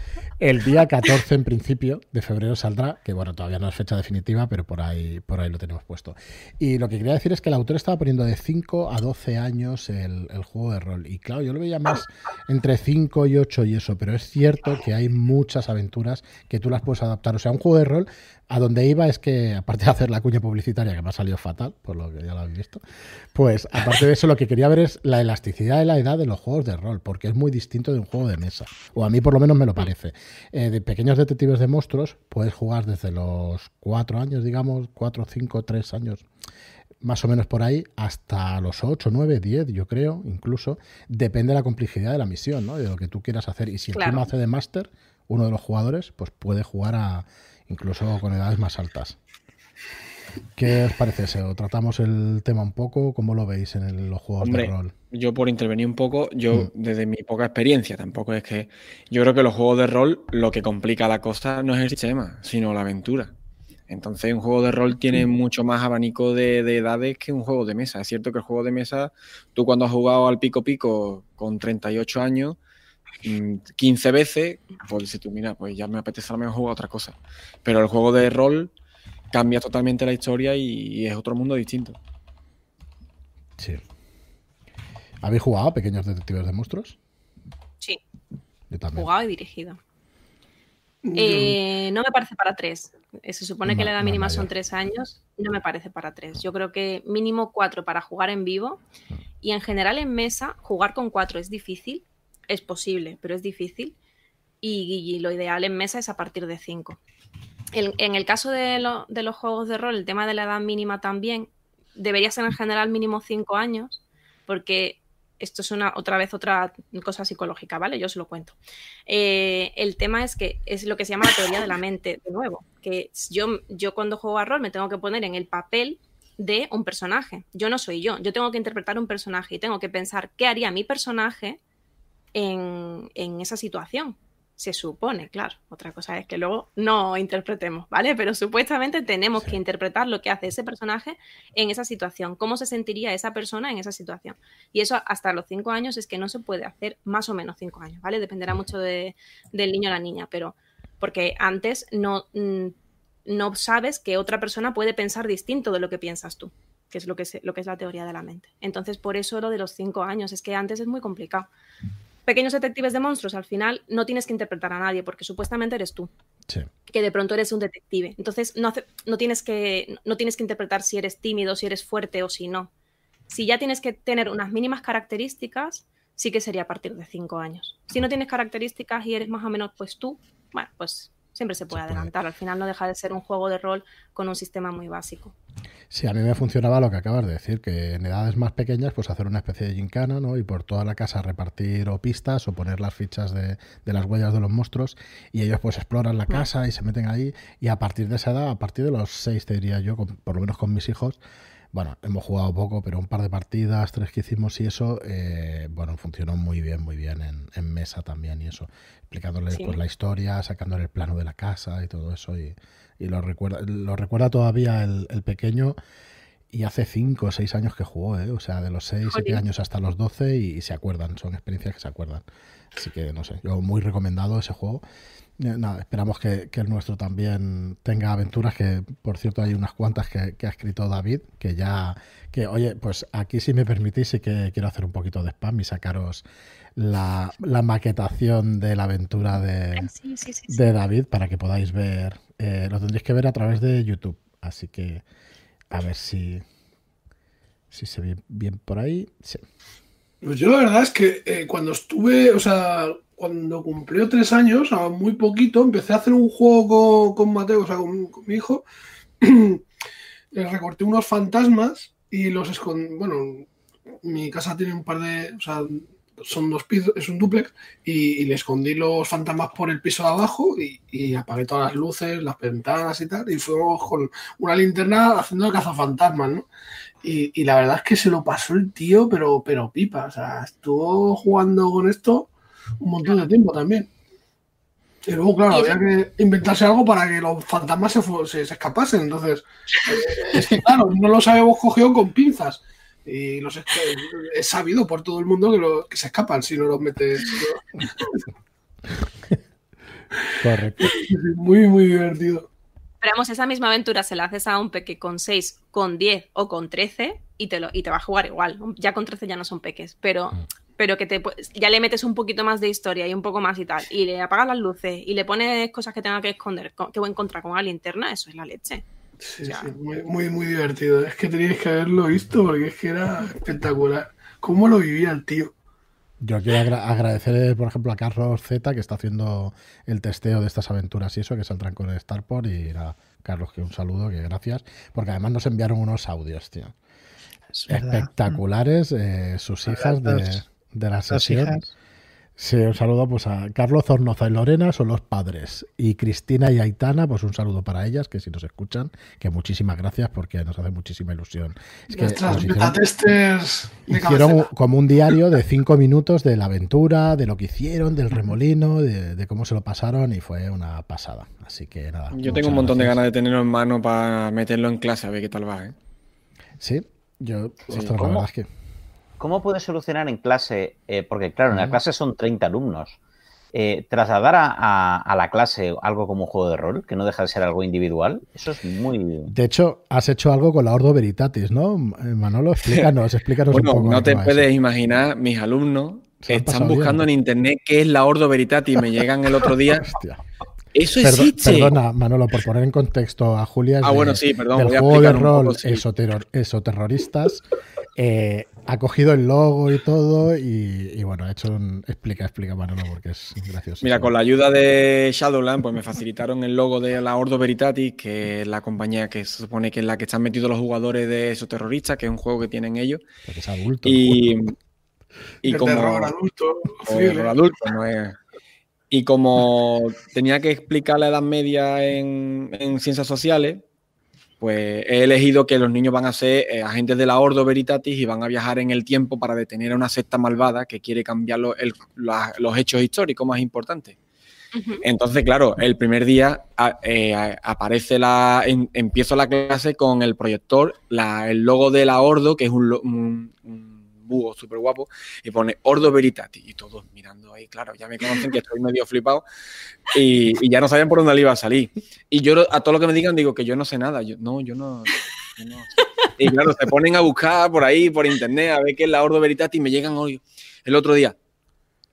El día 14, en principio, de febrero saldrá, que bueno, todavía no es fecha definitiva, pero por ahí, por ahí lo tenemos puesto. Y lo que quería decir es que el autor estaba poniendo de 5 a 12 años el, el juego de rol. Y claro, yo lo veía más entre 5 y 8 y eso, pero es cierto que hay muchas aventuras que tú las puedes adaptar. O sea, un juego de rol, a donde iba es que, aparte de hacer la cuña publicitaria, que me ha salido fatal, por lo que ya lo habéis visto, pues aparte de eso, lo que quería ver es la elasticidad de la edad de los juegos de rol, porque es muy distinto de un juego de mesa. O a mí por lo menos me lo parece. Eh, de pequeños detectives de monstruos, puedes jugar desde los 4 años, digamos, 4, 5, 3 años, más o menos por ahí, hasta los 8, 9, 10, yo creo, incluso. Depende de la complejidad de la misión, ¿no? De lo que tú quieras hacer. Y si Claro. encima hace de máster, uno de los jugadores, pues puede jugar a incluso con edades más altas. ¿Qué os parece eso? ¿Tratamos el tema un poco? ¿Cómo lo veis en el- los juegos Hombre, de rol? Yo por intervenir un poco, yo Mm. desde mi poca experiencia, tampoco es que yo creo que los juegos de rol lo que complica la cosa no es el sistema, sino la aventura. Entonces un juego de rol tiene mucho más abanico de, de edades que un juego de mesa. Es cierto que el juego de mesa, tú cuando has jugado al pico pico con 38 años, mm, 15 veces, pues dices tú, mira, pues ya me apetece a lo mejor jugar otra cosa. Pero el juego de rol cambia totalmente la historia y, y es otro mundo distinto. Sí. ¿Habéis jugado a Pequeños Detectives de Monstruos? Sí, Yo también. jugado y dirigido. Eh, no me parece para tres. Eh, Se supone que la edad mínima son tres años. No me parece para tres. Yo creo que mínimo cuatro para jugar en vivo. Y en general en mesa, jugar con cuatro es difícil. Es posible, pero es difícil. Y, lo ideal en mesa es a partir de cinco. En, en el caso de, lo- de los juegos de rol, el tema de la edad mínima también debería ser en general mínimo cinco años, porque esto es una otra vez otra cosa psicológica, ¿vale? Yo os lo cuento. Eh, el tema es que es lo que se llama la teoría de la mente, de nuevo, que yo, yo cuando juego a rol me tengo que poner en el papel de un personaje. Yo no soy yo, yo tengo que interpretar un personaje y tengo que pensar qué haría mi personaje en, en esa situación. Se supone, claro. Otra cosa es que luego no interpretemos, ¿vale? Pero supuestamente tenemos Sí. que interpretar lo que hace ese personaje en esa situación, cómo se sentiría esa persona en esa situación. Y eso hasta los cinco años es que no se puede hacer más o menos cinco años, ¿vale? Dependerá mucho de- del niño o la niña, pero porque antes no, mm, no sabes que otra persona puede pensar distinto de lo que piensas tú, que es lo que, se- lo que es la teoría de la mente. Entonces, por eso lo de los cinco años, es que antes es muy complicado. Pequeños detectives de monstruos, al final no tienes que interpretar a nadie, porque supuestamente eres tú Sí. que de pronto eres un detective. Entonces no, hace- no, tienes que, no tienes que interpretar si eres tímido, si eres fuerte o si no. Si ya tienes que tener unas mínimas características, sí que sería a partir de cinco años. Si no tienes características y eres más o menos pues tú, bueno, pues siempre se puede adelantar. Al final no deja de ser un juego de rol con un sistema muy básico. Sí, a mí me funcionaba lo que acabas de decir, que en edades más pequeñas, pues hacer una especie de gincana, ¿no? Y por toda la casa repartir o pistas o poner las fichas de, de las huellas de los monstruos y ellos pues exploran la casa y se meten ahí y a partir de esa edad, a partir de los seis, te diría yo, con- por lo menos con mis hijos, bueno, hemos jugado poco, pero un par de partidas, tres que hicimos y eso, eh, bueno, funcionó muy bien, muy bien en, en mesa también y eso, explicándoles Sí. pues la historia, sacándole el plano de la casa y todo eso y, y lo recuerda, lo recuerda todavía el, el pequeño y hace 5 o 6 años que jugó, ¿eh? o sea, de los 6, 7 Jolín. años hasta los 12 y, se acuerdan, son experiencias que se acuerdan. Así que no sé, yo muy recomendado ese juego. Eh, Nada, esperamos que, que el nuestro también tenga aventuras, que por cierto hay unas cuantas que, que ha escrito David, que ya, que oye, pues aquí si me permitís sí que quiero hacer un poquito de spam y sacaros la, la maquetación de la aventura de, Sí, sí, sí. de David para que podáis ver. eh, lo tendréis que ver a través de YouTube. Así que a ver si, si se ve bien por ahí. Sí. Pues yo la verdad es que eh, cuando estuve, o sea, cuando cumplió tres años, a muy poquito, empecé a hacer un juego con, con Mateo, o sea, con, con mi hijo. Le recorté unos fantasmas y los escondí. Bueno, mi casa tiene un par de. O sea, son dos pisos, es un duplex, y, y le escondí los fantasmas por el piso de abajo y, y apagué todas las luces, las ventanas y tal, y fuimos con una linterna haciendo cazafantasmas, ¿no? Y, y la verdad es que se lo pasó el tío, pero, pero pipa. O sea, estuvo jugando con esto un montón de tiempo también. Y luego, claro, había que inventarse algo para que los fantasmas se, se, se escapasen. Entonces, es que, claro, no los habíamos cogido con pinzas. Y los es, es sabido por todo el mundo que, lo- que se escapan si no los metes. Correcto. Muy, muy divertido. Pero vamos, esa misma aventura se la haces a un peque con 6, con 10 o con 13 y te, lo, y te va a jugar igual. Ya con 13 ya no son peques, pero, Mm. pero que te, ya le metes un poquito más de historia y un poco más y tal, y le apagas las luces y le pones cosas que tenga que esconder, co- que voy a encontrar con una linterna, eso es la leche. Sí, Ya. sí, muy, muy, muy divertido. Es que teníais que haberlo visto porque es que era espectacular. ¿Cómo lo vivía el tío? Yo quiero agra- agradecer, por ejemplo, a Carlos Z, que está haciendo el testeo de estas aventuras y eso, que saldrán con el Starport. Y nada, Carlos, que un saludo, que gracias. Porque además nos enviaron unos audios, tío. Es. Espectaculares, eh, sus hijas de, de la sesión. hijas. Sí, un saludo pues a Carlos Zornoza y Lorena, son los padres. Y Cristina y Aitana, pues un saludo para ellas, que si nos escuchan, que muchísimas gracias porque nos hace muchísima ilusión. Es que Nuestras hicieron- de como un diario de cinco minutos de la aventura, de lo que hicieron, del remolino, de, de cómo se lo pasaron y fue una pasada. Así que nada. Yo tengo un montón de ganas de tenerlo en mano para meterlo en clase, a ver qué tal va, ¿eh? Sí, yo, Sí. ostras, la ¿Cómo? verdad es que ¿Cómo puedes solucionar en clase? eh, porque claro, en la clase son 30 alumnos. eh, trasladar a, a- a la clase algo como un juego de rol, que no deja de ser algo individual, eso es muy... De hecho, has hecho algo con la Ordo Veritatis, ¿no? Manolo, explícanos, explícanos Bueno, un poco. no te puedes eso. imaginar, mis alumnos están buscando bien. en internet qué es la Ordo Veritatis, me llegan el otro día. Hostia. Eso Perdo- existe. perdona, Manolo, por poner en contexto a Julia. Ah, de- bueno, sí, perdón, Del voy a juego de explicar un rol poco, sí. esoterror- esoterroristas. eh, ha cogido el logo y todo. Y, y bueno, ha hecho un. Explica, explica, Manolo, porque es gracioso. Mira, con la ayuda de Shadowland, pues me facilitaron el logo de la Ordo Veritatis, que es la compañía que se supone que es la que están metidos los jugadores de esos terroristas, que es un juego que tienen ellos. Porque es adulto. Y, y como terror adulto. sí, terror adulto, no es- Y como tenía que explicar la Edad Media en, en ciencias sociales, pues he elegido que los niños van a ser eh, agentes de la Ordo Veritatis y van a viajar en el tiempo para detener a una secta malvada que quiere cambiar lo- el- la- los hechos históricos más importantes. Entonces, claro, el primer día a- eh, a- aparece la. en- empiezo la clase con el proyector, la- el logo de la Ordo, que es un, un- un búho súper guapo, y pone Ordo Veritatis. Y todos mirando ahí, claro, ya me conocen que estoy medio flipado y, y ya no sabían por dónde le iba a salir. Y yo a todo lo que me digan digo que yo no sé nada. Yo, no, yo no. yo no sé. Y claro, se ponen a buscar por ahí, por internet, a ver qué es la Ordo Veritatis y me llegan hoy, el otro día.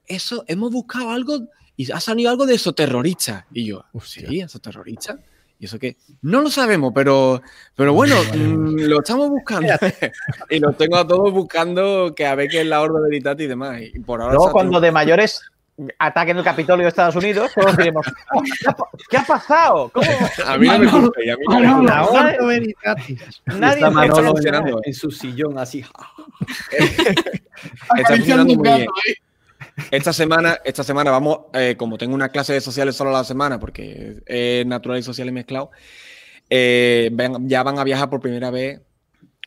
Eso, hemos buscado algo y ha salido algo de esoterrorista. Y yo, sí, esoterrorista. ¿Y eso qué? No lo sabemos, pero, pero bueno, mm, lo estamos buscando. y los tengo a todos buscando que a ver qué es la Ordo Veritatis y demás. Y por ahora Luego cuando de mayores ataquen el Capitolio de Estados Unidos, todos diremos, "Oh, ¿qué ha pa- ¿qué ha pasado? ¿Cómo? a mí no me Manolo, culpéis, a mí no. La Veritatis. Nadie Está Manolo en, funcionando. en su sillón así. Está funcionando un muy gato bien. Esta semana, esta semana vamos, eh, como tengo una clase de sociales solo a la semana, porque es natural y social y mezclado, eh, ya van a viajar por primera vez.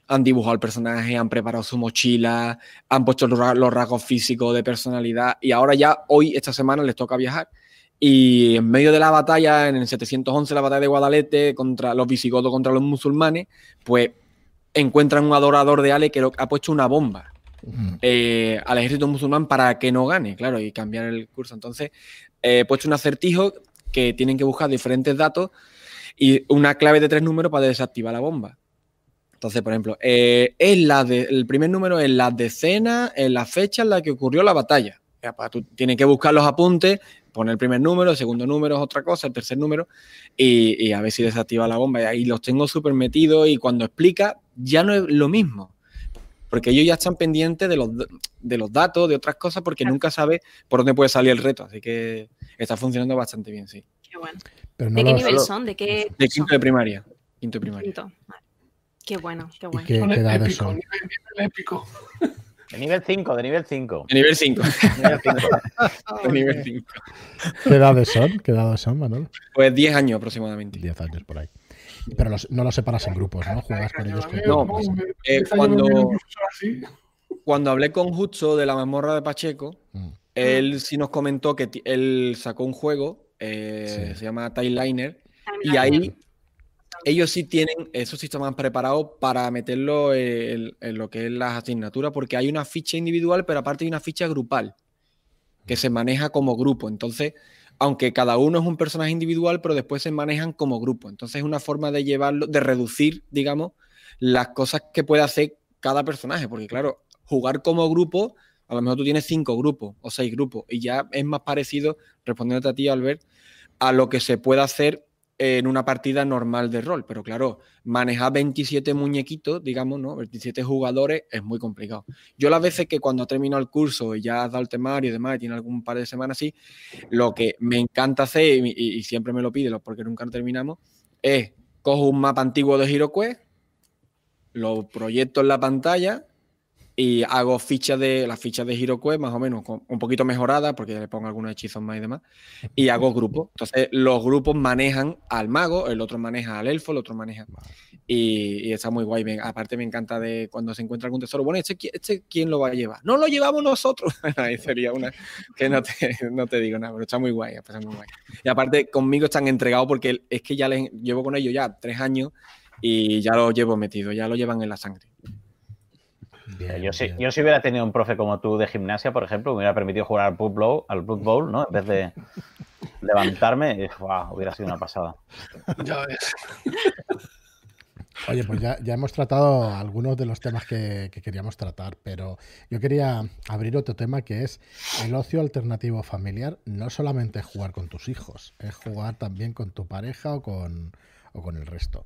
Han dibujado el personaje, han preparado su mochila, han puesto los, ra- los rasgos físicos de personalidad y ahora ya hoy, esta semana, les toca viajar. Y en medio de la batalla, en el 711, la batalla de Guadalete, contra los visigodos contra los musulmanes, pues encuentran un adorador de Ale que ha puesto una bomba. Eh, al ejército musulmán para que no gane, claro, y cambiar el curso. Entonces, eh, he puesto un acertijo que tienen que buscar diferentes datos y una clave de tres números para desactivar la bomba. Entonces, por ejemplo, eh, es la de- el primer número es la decena, en la fecha en la que ocurrió la batalla. Ya, pa, tú tienes que buscar los apuntes, poner el primer número, el segundo número es otra cosa, el tercer número, y, y a ver si desactiva la bomba. Y ahí los tengo súper metidos y cuando explica ya no es lo mismo porque ellos ya están pendientes de los, de los datos, de otras cosas, porque nunca sabe por dónde puede salir el reto. Así que está funcionando bastante bien, sí. Qué bueno. Pero no ¿De qué nivel son? ¿De qué De son? quinto de primaria. Quinto de primaria. Quinto. Vale. Qué bueno, qué ¿Y bueno. qué, qué edades épico, son? nivel, nivel épico. De nivel 5, de nivel 5. De nivel 5. Nivel 5. de nivel 5. ¿Qué edades son? ¿Qué edades son, Manolo? Pues 10 años aproximadamente. 10 años por ahí. Pero los- no los separas en grupos, ¿no? Juegas con ellos con No, grupos. eh, cuando-. Cuando hablé con Justo de la mazmorra de Pacheco, Mm. él sí nos comentó que él sacó un juego, eh, Sí. se llama Timeliner, y ahí ellos sí tienen, eso sí estaban preparados para meterlo en, en lo que es las asignaturas, porque hay una ficha individual, pero aparte hay una ficha grupal, que se maneja como grupo. Entonces, aunque cada uno es un personaje individual, pero después se manejan como grupo. Entonces es una forma de llevarlo, de reducir, digamos, las cosas que puede hacer cada personaje, porque claro, jugar como grupo, a lo mejor tú tienes cinco grupos o seis grupos, y ya es más parecido, respondiéndote a ti, Albert, a lo que se puede hacer en una partida normal de rol. Pero claro, manejar 27 muñequitos, digamos, ¿no? 27 jugadores es muy complicado. Yo las veces que cuando ha terminado el curso y ya has dado el temario y demás, y tiene algún par de semanas así, lo que me encanta hacer, y, siempre me lo pide porque nunca terminamos, es cojo un mapa antiguo de HeroQuest, lo proyecto en la pantalla y hago fichas de las fichas de HeroQuest más o menos con- un poquito mejoradas porque le pongo algunos hechizos más y demás y hago grupos. Entonces los grupos manejan al mago, el otro maneja al elfo, el otro maneja y, y está muy guay. Me- aparte me encanta de cuando se encuentra algún tesoro. Bueno, este, este quién lo va a llevar. No lo llevamos nosotros. Ahí sería una que no te, no te digo nada, pero está muy guay, está muy guay. Y aparte conmigo están entregados porque es que ya les llevo con ellos ya tres años y ya lo llevo metido, ya lo llevan en la sangre. Bien, Yo si, yo si hubiera tenido un profe como tú de gimnasia, por ejemplo, me hubiera permitido jugar al Blood Bowl, al Blood Bowl ¿no? En vez de levantarme, y, guau, hubiera sido una pasada. Ya ves. Oye, pues ya, ya hemos tratado algunos de los temas que, que queríamos tratar, pero yo quería abrir otro tema que es el ocio alternativo familiar. No solamente es jugar con tus hijos, es jugar también con tu pareja o con, o con el resto.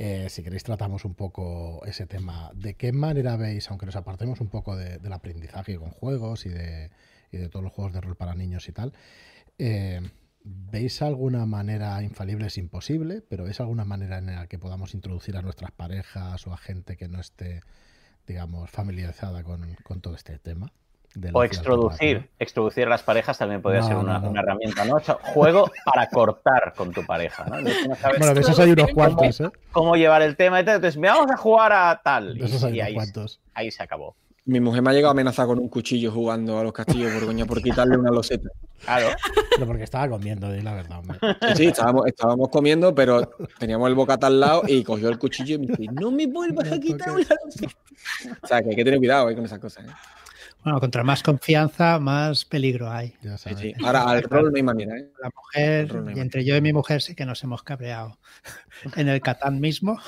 Eh, si queréis tratamos un poco ese tema. ¿De qué manera veis, aunque nos apartemos un poco de- del aprendizaje con juegos y de, y de todos los juegos de rol para niños y tal, eh, ¿veis alguna manera infalible? Es imposible, pero ¿veis alguna manera en la que podamos introducir a nuestras parejas o a gente que no esté, digamos, familiarizada con, con todo este tema? O extroducir, alternativo? extroducir a las parejas también podría No, ser una, no, no. una herramienta, ¿no? O sea, juego para cortar con tu pareja, ¿no? Sabes Bueno, de esos hay unos cuantos, ¿eh? cómo llevar el tema y tal, entonces, "Mira, vamos a jugar a tal. De esos hay Y, ahí, cuantos. ahí se acabó. Mi mujer me ha llegado a amenazar con un cuchillo jugando a los castillos de Borgoña por quitarle una loseta. Claro. Pero porque estaba comiendo, di la verdad, hombre. Sí, sí, estábamos, estábamos comiendo, pero teníamos el bocata al lado y cogió el cuchillo y me dice, no me vuelvas a quitar una loseta. O sea, que hay que tener cuidado eh, con esas cosas. ¿eh? Bueno, contra más confianza, más peligro hay. Ya Sí, sabes. sí. Ahora, al rol no hay manera. ¿eh? La mujer, no y entre yo y mi mujer sí que nos hemos cabreado. En el Catán mismo,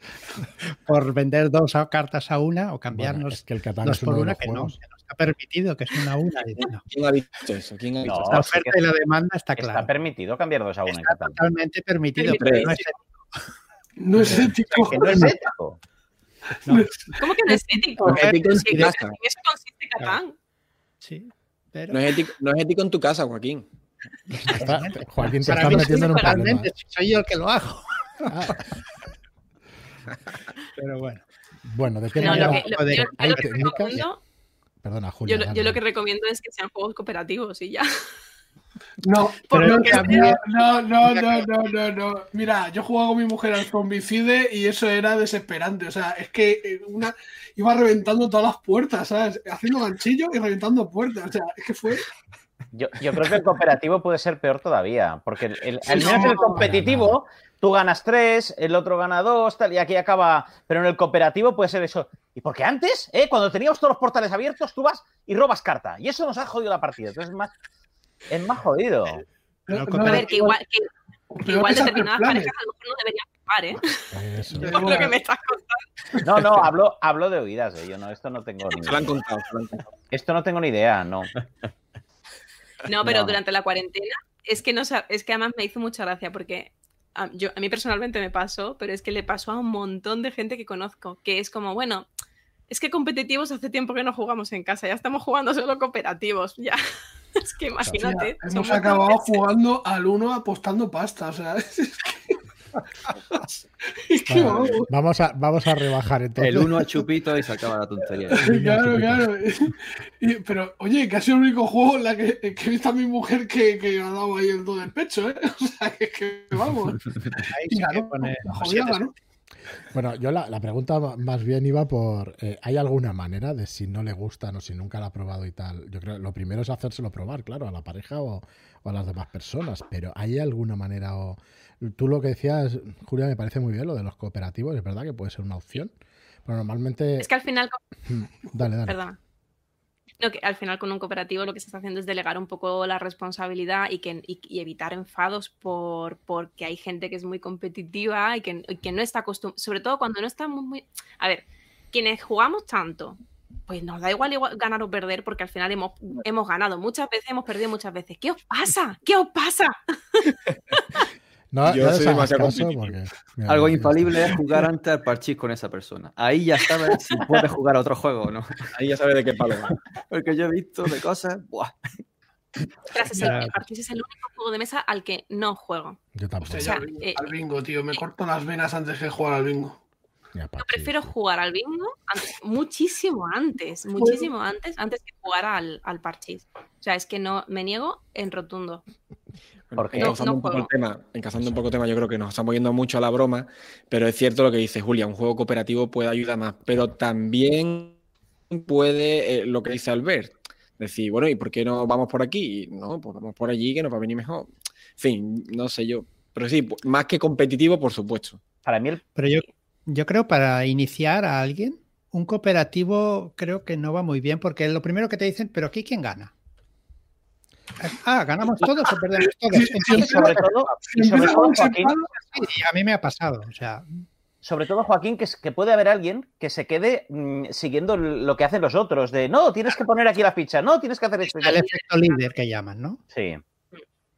por vender dos cartas a una o Bueno, cambiarnos es que el Catán dos es por una, que no, que no está permitido, que es una a una. No. ¿Quién ha dicho eso? ¿Quién ha dicho No, eso? La sí oferta que y la demanda está Está claro. permitido cambiar dos a una en Está Catán. totalmente permitido, Pero- pero no es No es ético. Que no es ético. ¿Cómo que no es ético? No es ético en Sí, tu que- casa. Catán. Sí, pero No es, ético, no es ético en tu casa, Joaquín. Está- Joaquín, te mí metiendo en un problema. realmente soy yo el que lo hago. Ah, Pero bueno. bueno, ¿de qué No, manera? lo que, lo- yo, yo hay lo que técnicas. Perdona, Julia. yo, yo lo que recomiendo es que sean juegos cooperativos y ya. No, Por no, no, no, no, no, no. Mira, yo jugaba con mi mujer al zombicide y eso era desesperante. O sea, es que eh, una iba reventando todas las puertas, ¿sabes? Haciendo ganchillo y reventando puertas. O sea, es que fue. Yo, yo creo que el cooperativo puede ser peor todavía, porque el, el- al menos no, en el competitivo tú ganas tres, el otro gana dos, tal, y aquí acaba. Pero en el cooperativo puede ser eso. Y porque antes, ¿eh? cuando teníamos todos los portales abiertos, tú vas y robas carta. Y eso nos ha jodido la partida. Entonces es más, es más jodido. No, el A ver, que igual, que, que igual que determinadas parejas a lo mejor no deberían jugar, ¿eh? Eso. Por lo que me estás contando. No, no, hablo, hablo de oídas de ello, no, esto no tengo ni Se lo han contado. se lo han contado. Esto no tengo ni idea, no. No, pero No. durante la cuarentena es que no es que además me hizo mucha gracia porque a, yo, a mí personalmente me pasó, pero es que le pasó a un montón de gente que conozco, que es como, bueno, es que competitivos hace tiempo que no jugamos en casa, ya estamos jugando solo cooperativos, ya. Es que imagínate. Hemos acabado veces. jugando al uno apostando pasta. O sea, es que. es que Vale, vamos. Vamos a, vamos a rebajar entonces. El uno a chupito y se acaba la tontería. Claro, claro. Y- pero, oye, sido el único juego en la que, que he visto a mi mujer que, que ha dado ahí el do del pecho, ¿eh? O sea, que, que vamos. Ahí sí Venga, que no, pone jodida ganó. Bueno, yo la, la pregunta más bien iba por, eh, ¿hay alguna manera de si no le gustan o si nunca la ha probado y tal? Yo creo que lo primero es hacérselo probar, claro, a la pareja o, o a las demás personas, pero ¿hay alguna manera o... Tú lo que decías, Julia, me parece muy bien lo de los cooperativos, es verdad que puede ser una opción, pero normalmente... Es que al final, Dale, dale. perdona. No, que al final con un cooperativo lo que se está haciendo es delegar un poco la responsabilidad y, que, y, y evitar enfados por porque hay gente que es muy competitiva y que, y que no está acostumbrada, sobre todo cuando no está muy, muy... A ver, quienes jugamos tanto, pues nos da igual, igual ganar o perder porque al final hemos, hemos ganado muchas veces, hemos perdido muchas veces. ¿Qué os pasa? ¿Qué os pasa? No, Yo no soy demasiado caso competitivo. porque, mira, Algo infalible es jugar antes al parchís con esa persona. Ahí ya sabes si puedes jugar a otro juego o no. Ahí ya sabes de qué palo va. Porque yo he visto de cosas. es el, el Parchís es el único juego de mesa al que no juego. Yo tampoco. O yo sea, al bingo, eh, al bingo, tío. Me corto las venas antes que jugar al bingo. Yo prefiero jugar al bingo antes- muchísimo antes, muchísimo antes, antes que jugar al, al parchís. O sea, es que no, me niego en rotundo. Porque- No, no un poco el tema, encauzando un poco el tema, yo creo que nos estamos yendo mucho a la broma, pero es cierto lo que dice Julia, un juego cooperativo puede ayudar más, pero también puede, eh, lo que dice Albert, decir, bueno, ¿y por qué no vamos por aquí? No, pues vamos por allí que nos va a venir mejor. En fin, no sé yo. Pero sí, más que competitivo, por supuesto. Para mí el Pero yo, yo creo para iniciar a alguien, un cooperativo creo que no va muy bien porque lo primero que te dicen, pero aquí quién gana. Ah, ganamos todos o perdemos todos. Sí, sobre todo, y sobre todo Joaquín, sí, a mí me ha pasado. O sea, sobre todo Joaquín, que, es- que puede haber alguien que se quede mm, siguiendo lo que hacen los otros, de no, tienes que poner aquí la ficha, no, tienes que hacer esto. el tal". efecto líder que llaman, ¿no? Sí.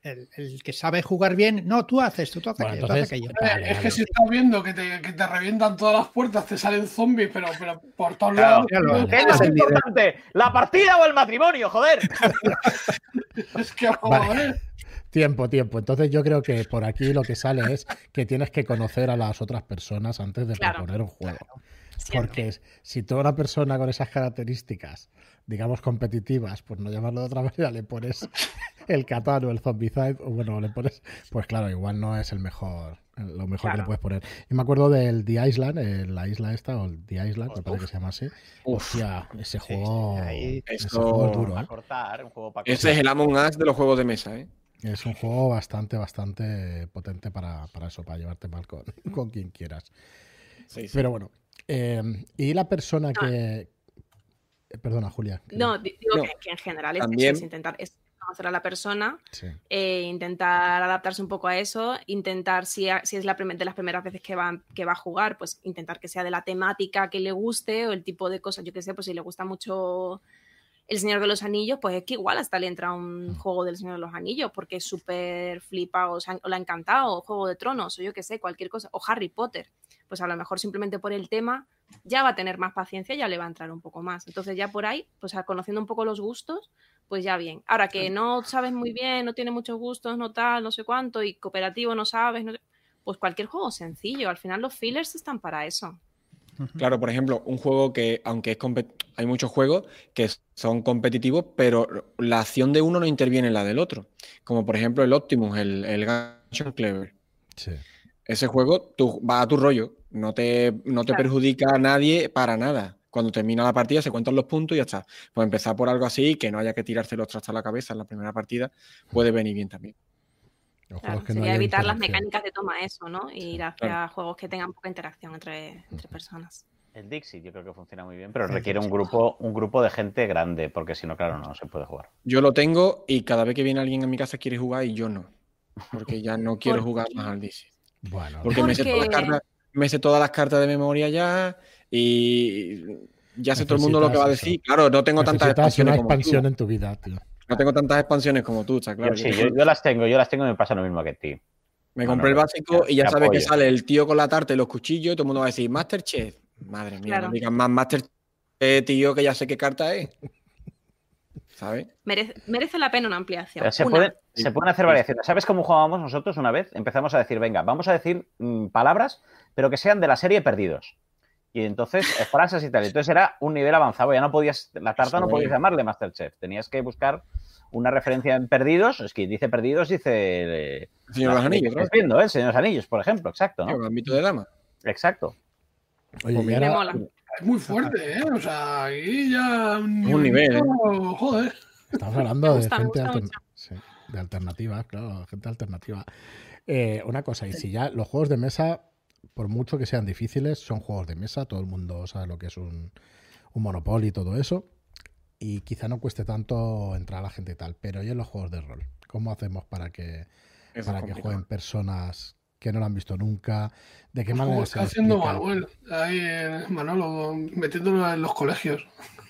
El, el que sabe jugar bien, no, tú haces, tú, tú haces Bueno, aquello, tú haces entonces- aquello. Vale, Eh, es vale. que si estás viendo que te, que te revientan todas las puertas, te salen zombies, pero, pero por todos Claro, lados. vale. ¿Qué es más importante? ¿La partida o el matrimonio? Joder. Es que vamos Vale. a ver. Tiempo, tiempo. Entonces yo creo que por aquí lo que sale es que tienes que conocer a las otras personas antes de Claro. proponer un juego. Siempre. Porque si toda una persona con esas características, digamos competitivas, pues no llamarlo de otra manera, le pones el Catán o el Zombicide, o bueno, le pones, pues claro, igual no es el mejor, lo mejor que le puedes poner. Yo me acuerdo del The Island, eh, la isla esta, o el The Island, me parece que se llama así. Hostia, ese juego, ese es duro, ¿eh? cortar, un juego para Ese es el Among Us de los juegos de mesa, ¿eh? Es un juego bastante, bastante potente para, para eso, para llevarte mal con, con quien quieras. Sí, sí. Pero bueno, eh, y la persona que... eh, Perdona, Julia. que- No, di- digo No, que, que en general es, eso, también- es intentar es conocer a la persona, Sí. eh, intentar adaptarse un poco a eso, intentar, si, a- si es la primer- de las primeras veces que va, que va a jugar, pues intentar que sea de la temática que le guste o el tipo de cosas, yo qué sé, pues si le gusta mucho El Señor de los Anillos, pues es que igual hasta le entra un juego del Señor de los Anillos porque es súper flipa o, se ha- o le ha encantado, o Juego de Tronos, o yo qué sé, cualquier cosa, o Harry Potter. Pues a lo mejor simplemente por el tema ya va a tener más paciencia, ya le va a entrar un poco más. Entonces ya por ahí, pues conociendo un poco los gustos, pues ya bien. Ahora que no sabes muy bien, no tiene muchos gustos, no tal, no sé cuánto, y cooperativo no sabes, no sé- pues cualquier juego sencillo. Al final los fillers están para eso. Claro, por ejemplo, un juego que, aunque es hay muchos juegos que son competitivos, pero la acción de uno no interviene en la del otro. Como por ejemplo el Optimus, el, el Clever. Sí. Ese juego tú vas a tu rollo, no te, no te Claro. perjudica a nadie para nada. Cuando termina la partida se cuentan los puntos y ya está. Pues empezar por algo así, que no haya que tirarse los trastos a la cabeza en la primera partida, puede venir bien también. Claro, que sería evitar las mecánicas de toma eso, ¿no? Y ir hacia Claro. juegos que tengan poca interacción entre, entre personas. El Dixie yo creo que funciona muy bien, pero requiere un grupo, un grupo de gente grande, porque si no, claro, no se puede jugar. Yo lo tengo y cada vez que viene alguien a mi casa quiere jugar y yo no. Porque ya no quiero ¿Por jugar más al DC. Bueno, Porque me sé, todas las Porque- cartas, me sé todas las cartas de memoria ya y ya sé todo el mundo lo que va a decir. Claro, no tengo tantas expansiones una como tú. expansión en tu vida, tío. No tengo tantas expansiones como tú, está claro. Yo sí, yo, yo las tengo, yo las tengo y me pasa lo mismo que a ti. Me Bueno, compré el básico y ya sabes que sale el tío con la tarta y los cuchillos y todo el mundo va a decir Masterchef. Madre mía, Claro. no digan más Masterchef, tío, que ya sé qué carta es. Merece, merece la pena una ampliación. Pero se, Una. pueden, se pueden hacer variaciones. ¿Sabes cómo jugábamos nosotros una vez? Empezamos a decir, venga, vamos a decir mm, palabras, pero que sean de la serie Perdidos. Y entonces, eh, frases y tal. Entonces era un nivel avanzado. Ya no podías, la tarta no podías llamarle Masterchef. Tenías que buscar una referencia en Perdidos. Es que dice Perdidos, dice. eh, El Señor de los Anillos, ¿no? viendo, ¿eh? El Señor de los Anillos, por ejemplo, exacto, ¿no? El ámbito de dama. Exacto. Oye, Pues Me ahora, mola. Es muy fuerte, ¿eh? O sea, ahí ya. Un nivel, ¿eh? Joder. estamos hablando de gusta, gente mucho. sí, de alternativas, claro, gente alternativa. Eh, una cosa, y si ya los juegos de mesa, por mucho que sean difíciles, son juegos de mesa, todo el mundo sabe lo que es un, un Monopoly y todo eso, y quizá no cueste tanto entrar a la gente y tal, pero ¿y en los juegos de rol? ¿Cómo hacemos para que, Eso para que jueguen personas que no lo han visto nunca? ¿De qué manera se está haciendo explica? Manuel, ahí en Manolo, metiéndolo en los colegios.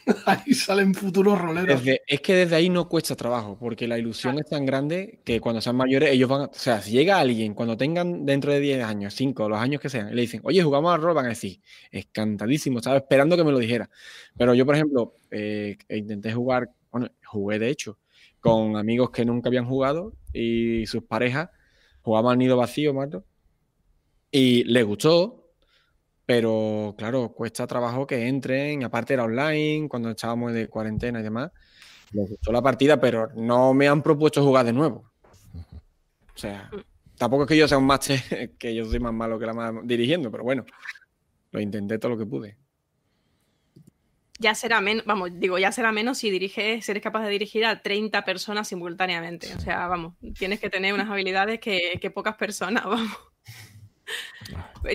ahí salen futuros roleros. Desde- es que desde ahí no cuesta trabajo, porque la ilusión es tan grande que cuando sean mayores, ellos van a. O sea, si llega alguien, cuando tengan dentro de 10 años, 5, los años que sean, y le dicen, oye, jugamos al rol, van a decir, encantadísimo, estaba esperando que me lo dijera. Pero yo, por ejemplo, eh, intenté jugar, bueno, jugué de hecho, con amigos que nunca habían jugado y sus parejas, jugaban al nido vacío, Marto, y les gustó, pero claro, cuesta trabajo que entren, aparte era online, cuando estábamos de cuarentena y demás. Les gustó la partida, pero no me han propuesto jugar de nuevo. O sea, tampoco es que yo sea un máster, que yo soy más malo que la más dirigiendo, pero bueno, lo intenté todo lo que pude. Ya será menos, vamos, digo, ya será menos si diriges, si eres capaz de dirigir a 30 personas simultáneamente. O sea, vamos, tienes que tener unas habilidades que, que pocas personas, vamos.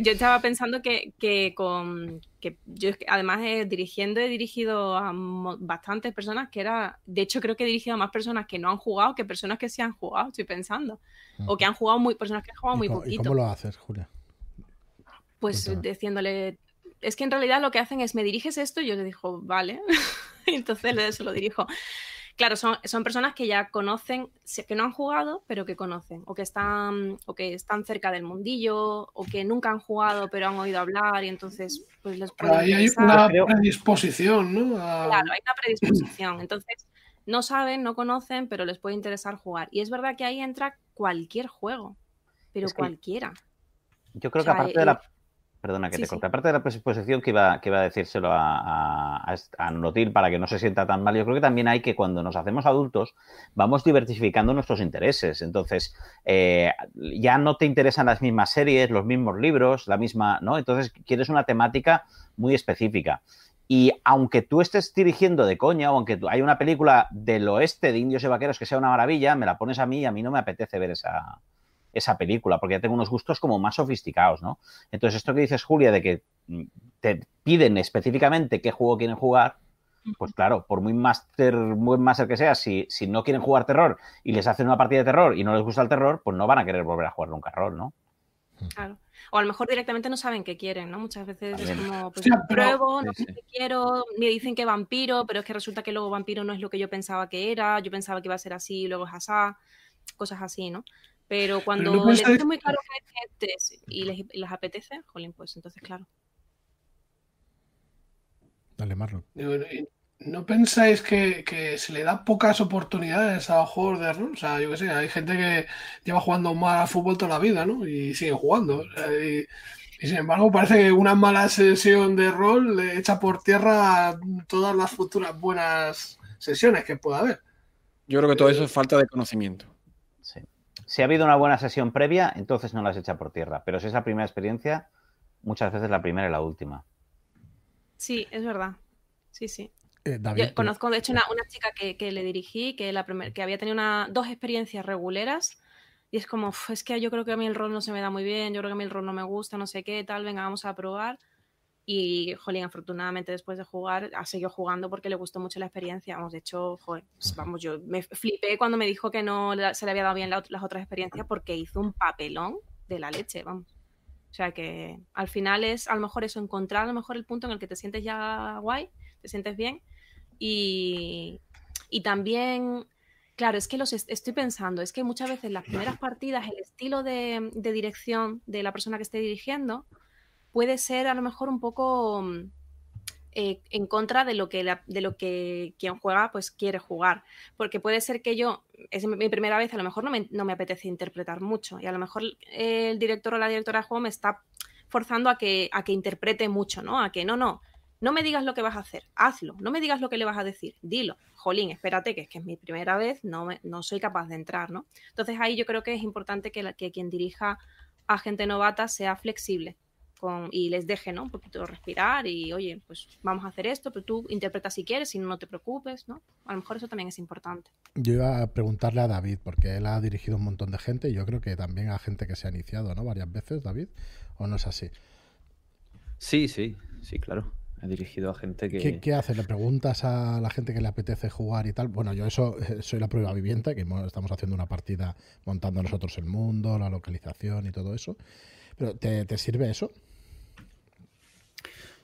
Yo estaba pensando que, que con que yo además eh, dirigiendo he dirigido a bastantes personas que era, de hecho creo que he dirigido a más personas que no han jugado que personas que sí han jugado, estoy pensando. O que han jugado muy, personas que han jugado ¿Y muy cómo, y poquito. cómo lo haces, Julia? Pues diciéndole, es que en realidad lo que hacen es, ¿me diriges esto? Y yo le digo, vale. Y Entonces se lo dirijo. Claro, son, son personas que ya conocen, que no han jugado, pero que conocen, o que están, o que están cerca del mundillo, o que nunca han jugado, pero han oído hablar, y entonces pues les Pero puede ahí hay una predisposición, ¿no? A- Claro, hay una predisposición. Entonces, no saben, no conocen, pero les puede interesar jugar. Y es verdad que ahí entra cualquier juego, pero Es que- cualquiera. Yo creo O sea, que aparte eh, de la. Perdona que sí, te sí. corte. Aparte de la predisposición que iba, que iba a decírselo a, a, a, a Notil para que no se sienta tan mal, yo creo que también hay que cuando nos hacemos adultos vamos diversificando nuestros intereses. Entonces, eh, ya no te interesan las mismas series, los mismos libros, la misma. ¿no? Entonces, quieres una temática muy específica. Y aunque tú estés dirigiendo de coña, o aunque hay una película del oeste de indios y vaqueros que sea una maravilla, me la pones a mí y a mí no me apetece ver esa, esa película, porque ya tengo unos gustos como más sofisticados, ¿no? Entonces, esto que dices, Julia, de que mm, te piden específicamente qué juego quieren jugar, pues claro, por muy máster, muy máster que sea, si, si no quieren jugar terror y les hacen una partida de terror y no les gusta el terror, pues no van a querer volver a jugar nunca rol, ¿no? Claro. O a lo mejor directamente no saben qué quieren, ¿no? Muchas veces es como, pues pero- pruebo, no sé sí. qué quiero, me dicen que vampiro, pero es que resulta que luego vampiro no es lo que yo pensaba que era, yo pensaba que iba a ser así, y luego es asá, cosas así, ¿no? Pero cuando no les dejan muy claro que es y les, y les apetece, jolín, pues entonces, claro. Dale, Marlon. ¿y ¿No pensáis que, que se le da pocas oportunidades a juegos de rol? O sea, yo qué sé, hay gente que lleva jugando mal al fútbol toda la vida, ¿no? Y sigue jugando. O sea, y, y sin embargo, parece que una mala sesión de rol le echa por tierra todas las futuras buenas sesiones que pueda haber. Yo creo que todo eso es falta de conocimiento. Si ha habido una buena sesión previa, entonces no las echa por tierra. Pero si es la primera experiencia, muchas veces la primera y la última. Sí, es verdad. Sí, sí. Eh, David, Yo tú- conozco, de hecho, una, una chica que, que le dirigí, que, la primer- que había tenido una, dos experiencias reguleras, y es como, "Uf, es que yo creo que a mí el rol no se me da muy bien, yo creo que a mí el rol no me gusta, no sé qué, tal, venga, vamos a probar. Y, jolín, afortunadamente después de jugar, ha seguido jugando porque le gustó mucho la experiencia. Vamos, de hecho, joder, pues, vamos, yo me flipé cuando me dijo que no se le había dado bien la las otras experiencias porque hizo un papelón de la leche, vamos. O sea que al final es a lo mejor eso, encontrar a lo mejor el punto en el que te sientes ya guay, te sientes bien y, y también, claro, es que los est- estoy pensando, es que muchas veces las primeras partidas, el estilo de, de dirección de la persona que esté dirigiendo puede ser a lo mejor un poco mm, eh, en contra de lo que quien juega pues quiere jugar. Porque puede ser que yo, es mi primera vez, a lo mejor no me, apetece interpretar mucho. Y a lo mejor el director o la directora de juego me está forzando a que, a que interprete mucho, ¿no? A que no, no, no me digas lo que vas a hacer, hazlo, no me digas lo que le vas a decir, dilo. Jolín, espérate, que es que es mi primera vez, no, no soy capaz de entrar, ¿no? Entonces ahí yo creo que es importante que, que quien dirija a gente novata sea flexible con, y les deje, ¿no? Un poquito respirar y, oye, pues vamos a hacer esto, pero tú interpreta si quieres, si no, no te preocupes, ¿no? A lo mejor eso también es importante. Yo iba a preguntarle a David, porque él ha dirigido un montón de gente y yo creo que también a gente que se ha iniciado, ¿no? Varias veces, David, ¿o no es así? Sí, sí, sí, claro. He dirigido a gente que... ¿Qué, qué haces? ¿Le preguntas a la gente que le apetece jugar y tal? Bueno, yo eso eh, soy la prueba viviente, que mo- estamos haciendo una partida montando nosotros el mundo, la localización y todo eso. Pero ¿te, te sirve eso?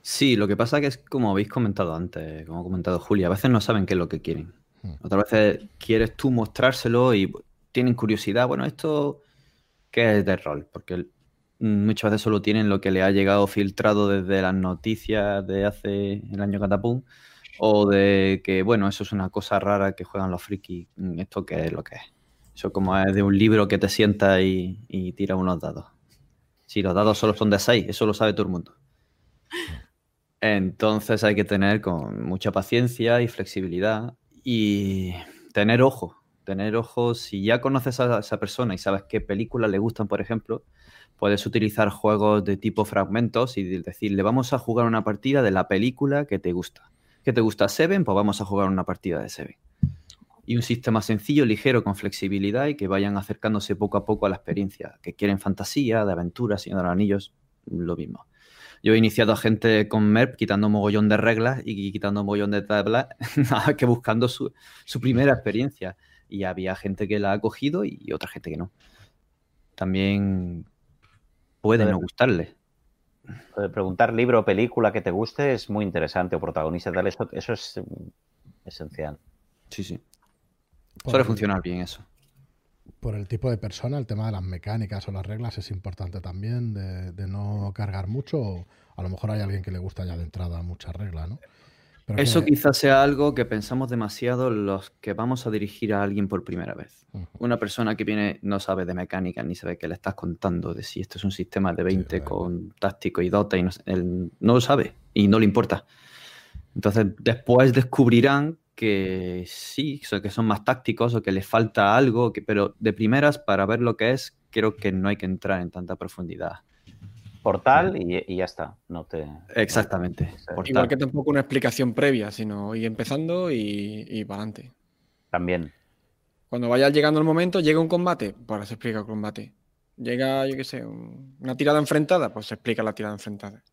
Sí, lo que pasa que es como habéis comentado antes, como ha comentado Julia, a veces no saben qué es lo que quieren. Hmm. Otras veces quieres tú mostrárselo y tienen curiosidad, bueno, esto qué es de rol, porque muchas veces solo tienen lo que le ha llegado filtrado desde las noticias de hace el año catapum o de que, bueno, eso es una cosa rara que juegan los frikis, esto qué es lo que es. Eso como es de un libro que te sientas y, y tira unos dados. Si los dados solo son de 6, eso lo sabe todo el mundo. Entonces hay que tener con mucha paciencia y flexibilidad y tener ojo. Tener ojo, si ya conoces a esa persona y sabes qué películas le gustan, por ejemplo, puedes utilizar juegos de tipo fragmentos y decirle, vamos a jugar una partida de la película que te gusta. ¿Qué te gusta Seven? Pues vamos a jugar una partida de Seven. Y un sistema sencillo, ligero, con flexibilidad y que vayan acercándose poco a poco a la experiencia. Que quieren fantasía, de aventura, Señor de los Anillos, lo mismo. Yo he iniciado a gente con MERP quitando mogollón de reglas y quitando mogollón de tablas, nada que buscando su, su primera experiencia. Y había gente que la ha cogido y otra gente que no. También puede no gustarle. Preguntar libro o película que te guste es muy interesante, o protagonista tal, eso, eso es esencial. Sí, sí. Suele el- funcionar bien eso. Por el tipo de persona, el tema de las mecánicas o las reglas es importante también, de, de no cargar mucho. o a lo mejor hay alguien que le gusta ya de entrada muchas reglas, ¿no? Pero Eso que- quizás sea algo que pensamos demasiado los que vamos a dirigir a alguien por primera vez. Una persona que viene no sabe de mecánica ni sabe qué le estás contando, de si esto es un sistema de 20 da con táctico y dota, y no, él no lo sabe y no le importa. Entonces después descubrirán que sí, que son más tácticos o que les falta algo, que, pero de primeras para ver lo que es, creo que no hay que entrar en tanta profundidad. Portal y, y ya está. No te. Exactamente. Igual que tampoco una explicación previa, sino ir empezando y, y para adelante. También. Cuando vaya llegando el momento, llega un combate, pues se explica el combate. Llega, yo qué sé, un- una tirada enfrentada, pues se explica la tirada enfrentada.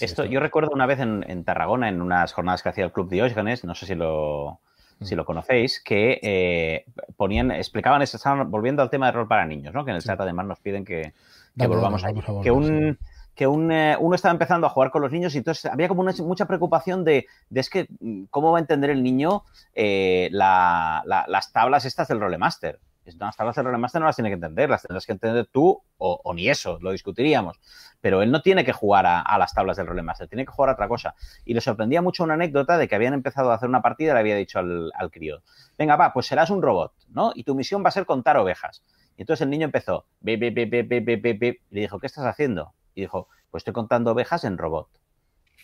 Esto, yo recuerdo una vez en, en Tarragona, en unas jornadas que hacía el Club Diógenes, no sé si lo, si Mm. lo conocéis, que eh, ponían, explicaban, estaban volviendo al tema de rol para niños, ¿no? Que en el Sí. chat además nos piden que, que volvamos a que un, que un, eh, uno estaba empezando a jugar con los niños y entonces había como una, mucha preocupación de, de es que mm, cómo va a entender el niño eh, la- la- las tablas estas del Rolemaster. Las tablas del Rolemaster no las tiene que entender, las tendrás que entender tú o, ni eso, lo discutiríamos. Pero él no tiene que jugar a, las tablas del Rolemaster, tiene que jugar a otra cosa. Y le sorprendía mucho una anécdota de que habían empezado a hacer una partida le había dicho al, crío, venga, va, pues serás un robot, ¿no? Y tu misión va a ser contar ovejas. Y entonces el niño empezó, "Bip, bip, bip, bip, bip, bip, bip, bip", y le dijo, ¿qué estás haciendo? Y dijo, pues estoy contando ovejas en robot.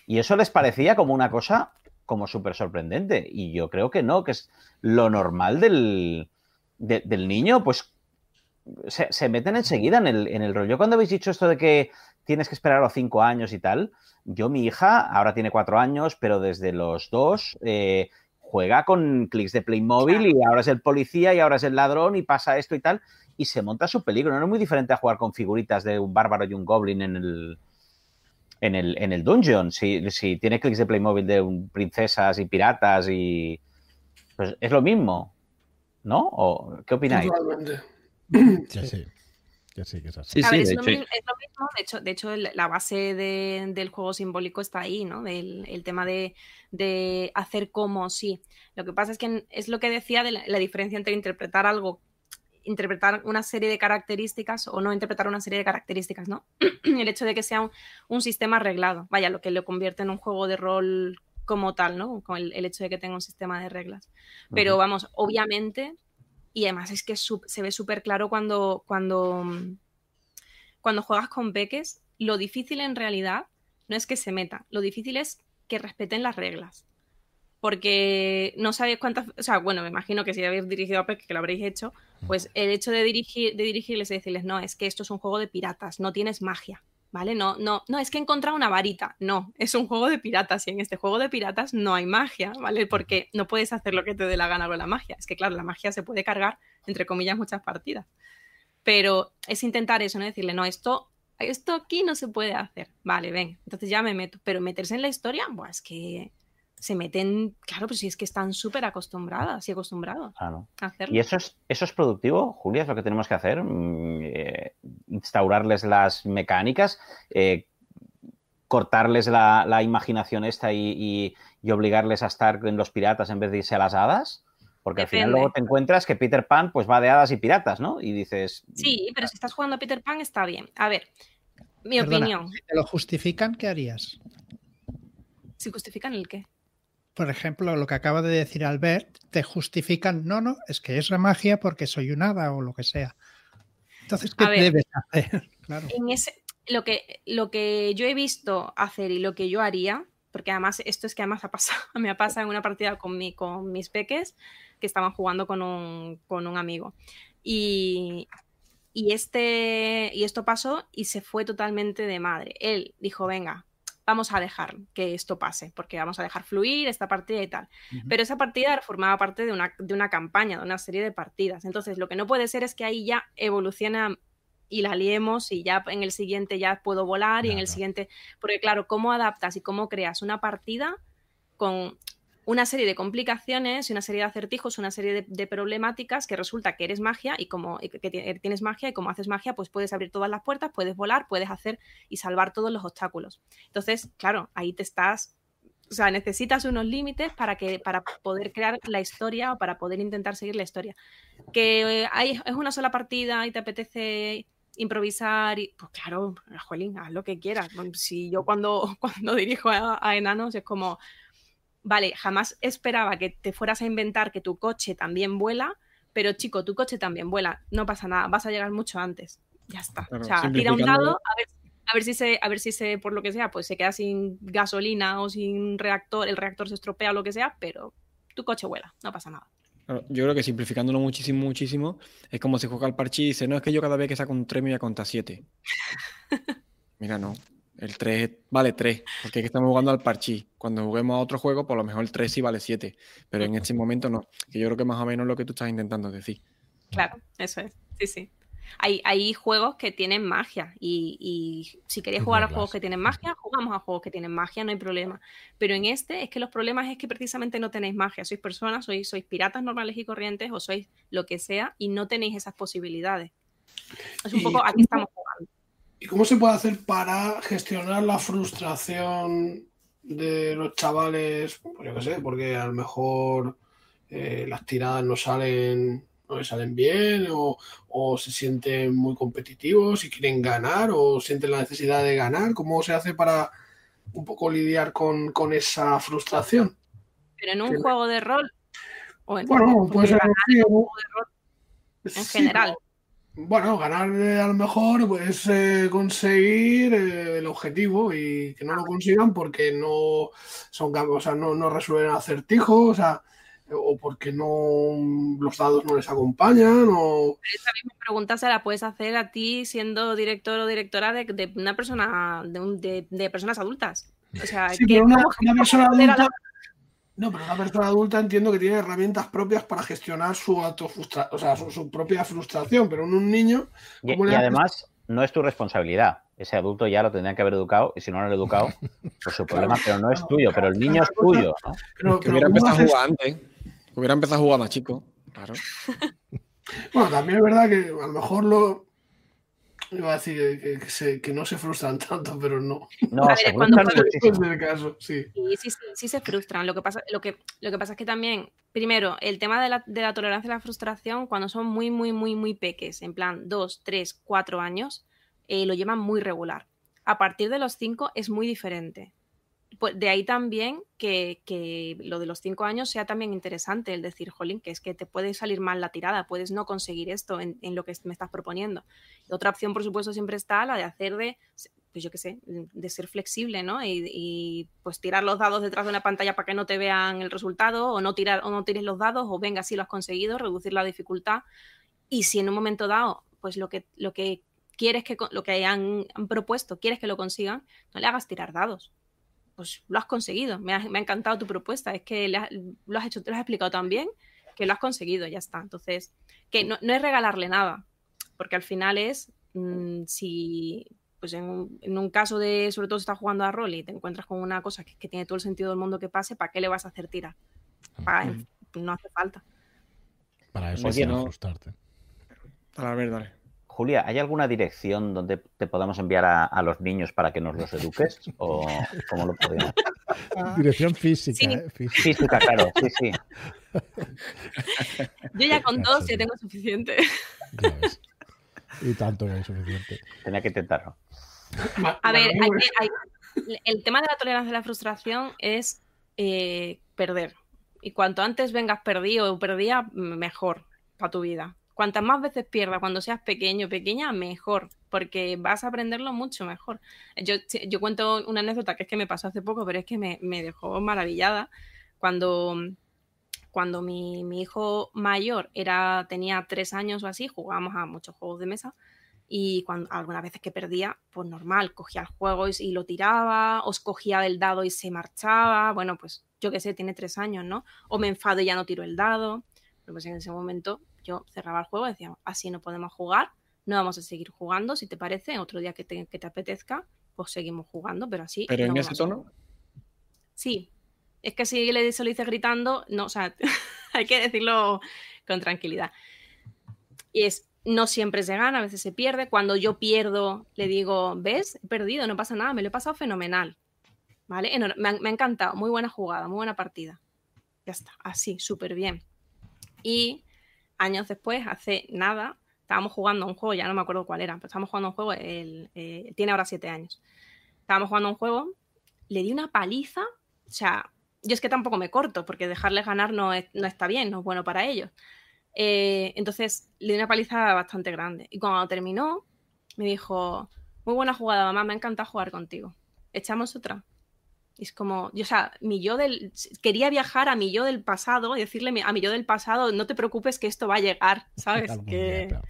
Y eso les parecía como una cosa como súper sorprendente. Y yo creo que no, que es lo normal del, de- del niño, pues se, meten enseguida en el, en el rol. Yo cuando habéis dicho esto de que tienes que esperar a los cinco años y tal, yo mi hija ahora tiene cuatro años, pero desde los dos eh, juega con clics de Playmobil y ahora es el policía y ahora es el ladrón y pasa esto y tal, y se monta su peligro. No es muy diferente a jugar con figuritas de un bárbaro y un goblin en el, en el, en el dungeon. Si, si tiene clics de Playmobil de un- princesas y piratas y... Pues es lo mismo, ¿no? ¿O qué opináis? Totalmente. Que sí, que sí, que es así. Sí, sí, ver, de es, lo hecho, mismo, es lo mismo, de hecho, de hecho el- la base de- del juego simbólico está ahí, ¿no? Del el tema de, de hacer como sí. Lo que pasa es que es lo que decía de la, la diferencia entre interpretar algo, interpretar una serie de características o no interpretar una serie de características, ¿no? el hecho de que sea un, un sistema arreglado, vaya, lo que lo convierte en un juego de rol como tal, ¿no? Con el, el hecho de que tenga un sistema de reglas. Pero vamos, obviamente, y además es que su- se ve súper claro cuando, cuando, cuando juegas con peques, lo difícil en realidad no es que se meta, lo difícil es que respeten las reglas. Porque no sabéis cuántas, o sea, bueno, me imagino que si habéis dirigido a peques, que lo habréis hecho, pues el hecho de, dirigir, de dirigirles y decirles, no, es que esto es un juego de piratas, no tienes magia. ¿Vale? No, no, no, es que he encontrado una varita. No, es un juego de piratas y en este juego de piratas no hay magia, ¿vale? Porque no puedes hacer lo que te dé la gana con la magia. Es que, claro, la magia se puede cargar, entre comillas, muchas partidas. Pero es intentar eso, ¿no? Decirle, no, esto, esto aquí no se puede hacer. Vale, ven, entonces ya me meto. Pero meterse en la historia, buah, es que se meten, claro, pues si es que están súper acostumbradas y acostumbrados Claro. a hacerlo. ¿Y eso es, eso es productivo, Julia? ¿Es lo que tenemos que hacer? Mm, eh, instaurarles las mecánicas, eh, cortarles la, la imaginación esta y, y- y obligarles a estar en los piratas en vez de irse a las hadas? Porque al final luego te encuentras que Peter Pan pues va de hadas y piratas, ¿no? Y dices... Sí, pero si estás jugando a Peter Pan está bien. A ver, mi Perdona, opinión. Si te lo justifican, ¿qué harías? ¿Si justifican el qué? Por ejemplo, lo que acaba de decir Albert, te justifican, no, no, es que es la magia porque soy un hada o lo que sea. Entonces, ¿qué ver. debes hacer? Claro. En ese, lo que, lo que yo he visto hacer y lo que yo haría, porque además esto es que además ha pasado, me ha pasado en una partida con, mi, con mis peques que estaban jugando con un, con un amigo. Y, y, este, y esto pasó y se fue totalmente de madre. Él dijo, venga, vamos a dejar que esto pase, porque vamos a dejar fluir esta partida y tal. Pero esa partida formaba parte de una, de una campaña, de una serie de partidas. Entonces, lo que no puede ser es que ahí ya evoluciona y la liemos y ya en el siguiente ya puedo volar y en el siguiente, porque claro, cómo adaptas y cómo creas una partida con una serie de complicaciones y una serie de acertijos, una serie de, problemáticas que resulta que eres magia y como que ti- tienes magia y como haces magia, pues puedes abrir todas las puertas, puedes volar, puedes hacer y salvar todos los obstáculos. Entonces, claro, ahí te estás o sea, necesitas unos límites para que para poder crear la historia o para poder intentar seguir la historia. Que hay, es una sola partida y te apetece improvisar y pues claro, Jolín, haz lo que quieras. Si yo cuando, cuando dirijo a, a enanos es como, vale, jamás esperaba que te fueras a inventar que tu coche también vuela, pero chico, tu coche también vuela, no pasa nada, vas a llegar mucho antes. Ya está. Claro, o sea, tira un dado a ver, a ver si se, a ver si se, por lo que sea, pues se queda sin gasolina o sin reactor, el reactor se estropea o lo que sea, pero tu coche vuela, no pasa nada. Claro, Yo creo que simplificándolo muchísimo, muchísimo, es como si juega al parche y dice, no, es que yo cada vez que saco un 3 me voy a contar 7. Mira, no. El 3 vale 3, porque es que estamos jugando al parchí. Cuando juguemos a otro juego, por lo mejor el 3 sí vale 7. Pero en este momento no. Que yo creo que más o menos es lo que tú estás intentando decir. Claro, eso es. Sí, sí. Hay, hay juegos que tienen magia y, y si queréis jugar a juegos que tienen magia, jugamos a juegos que tienen magia, no hay problema. Pero en este es que los problemas es que precisamente no tenéis magia. Sois personas, sois, sois piratas normales y corrientes o sois lo que sea y no tenéis esas posibilidades. Es un ¿Y poco, aquí estamos jugando. ¿Y cómo se puede hacer para gestionar la frustración de los chavales? Pues yo qué sé, porque a lo mejor eh, las tiradas no salen, no les salen bien, o, o se sienten muy competitivos y quieren ganar, o sienten la necesidad de ganar. ¿Cómo se hace para un poco lidiar con, con esa frustración? Pero en un juego de rol o en, Bueno, puede ser en un o- juego de rol en sí, general. Bueno, ganar eh, a lo mejor pues eh, conseguir eh, el objetivo y que no lo consigan porque no son o sea, no, no resuelven acertijos, o sea, o porque no los dados no les acompañan, o Esa misma pregunta se la puedes hacer a ti siendo director o directora de, de una persona, de, un- de- de personas adultas. O sea, sí, ¿qué- pero una, persona adulta. No, pero una persona adulta entiendo que tiene herramientas propias para gestionar su autofrustra- o sea, su, su propia frustración, pero en un niño, Y, ¿cómo y además, no es tu responsabilidad. Ese adulto ya lo tendrían que haber educado y si no lo han educado, pues su problema, pero no es tuyo, pero el niño es tuyo. ¿no? pero, Que hubiera ¿cómo empezado a jugar antes. Hubiera empezado a jugar más chico. Claro. Bueno, también es verdad que a lo mejor lo. Iba a decir que, que- se- que no se frustran tanto, pero no. No, A ver, se es cuando el caso, sí. Sí, sí, sí, sí se frustran. Lo que pasa, lo que, lo que pasa es que también, primero, el tema de la, de la tolerancia a la frustración, cuando son muy, muy, muy, muy peques, en plan dos, tres, cuatro años, eh, lo llevan muy regular. A partir de los cinco es muy diferente. Pues de ahí también que, que lo de los cinco años sea también interesante, el decir, jolín, que es que te puede salir mal la tirada, puedes no conseguir esto en, en lo que me estás proponiendo. Otra opción, por supuesto, siempre está la de hacer de, pues yo qué sé, de ser flexible, ¿no? Y, y, pues tirar los dados detrás de una pantalla para que no te vean el resultado, o no tirar, o no tires los dados, o venga, si lo has conseguido, reducir la dificultad. Y si en un momento dado, pues lo que, lo que quieres que lo que han propuesto, quieres que lo consigan, no le hagas tirar dados. Pues lo has conseguido. Me ha, me ha encantado tu propuesta. Es que le has- lo has hecho, te lo has explicado tan bien que lo has conseguido, ya está. Entonces, que no, no es regalarle nada, porque al final es mm, si pues en un, en un caso de, sobre todo si estás jugando a rol y te encuentras con una cosa que, que tiene todo el sentido del mundo que pase, ¿para qué le vas a hacer tirar? Pa- no hace falta. Para eso Oye, para no. frustrarte. Dale, a ver, dale. Julia, ¿hay alguna dirección donde te podamos enviar a, a los niños para que nos los eduques? ¿O cómo lo podemos? Dirección física, Sí. ¿eh? Física. Física, claro, sí, sí. Yo ya con dos ya tengo suficiente. Ya ves. Y tanto que hay suficiente. Tenía que intentarlo. A ver, hay que- hay- el tema de la tolerancia a la frustración es eh, perder. Y cuanto antes vengas perdido o perdida, mejor para tu vida. Cuantas más veces pierdas cuando seas pequeño pequeña, mejor, porque vas a aprenderlo mucho mejor. Yo, yo cuento una anécdota que es que me pasó hace poco, pero es que me, dejó maravillada. Cuando, cuando mi, mi hijo mayor era, tenía tres años o así, jugábamos a muchos juegos de mesa y algunas veces que perdía, pues normal, cogía el juego y, y lo tiraba, os cogía del dado y se marchaba, bueno, pues yo qué sé, tiene tres años, ¿no? O me enfado y ya no tiro el dado. Pero pues en ese momento yo cerraba el juego y decía, así no podemos jugar, no vamos a seguir jugando, si te parece, otro día que te, que te apetezca, pues seguimos jugando, pero así... Pero no en ese tono, jugar". Sí, es que si le, se lo dice gritando, no, o sea, hay que decirlo con tranquilidad. Y es, no siempre se gana, a veces se pierde. Cuando yo pierdo, le digo, ¿ves? He perdido, no pasa nada, me lo he pasado fenomenal. ¿Vale? Me ha, me ha encantado, muy buena jugada, muy buena partida. Ya está, así, súper bien. Y años después, hace nada, estábamos jugando a un juego, ya no me acuerdo cuál era, pero estábamos jugando a un juego, él, eh, tiene ahora siete años. Estábamos jugando a un juego, le di una paliza, o sea, yo es que tampoco me corto, porque dejarles ganar no, es- no está bien, no es bueno para ellos. Eh, entonces le di una paliza bastante grande. Y cuando terminó, me dijo, muy buena jugada, mamá, me ha encantado jugar contigo. ¿Echamos otra? Y es como, yo, o sea, mi yo del. Quería viajar a mi yo del pasado y decirle a mi yo del pasado, no te preocupes que esto va a llegar, ¿sabes? Que- claro.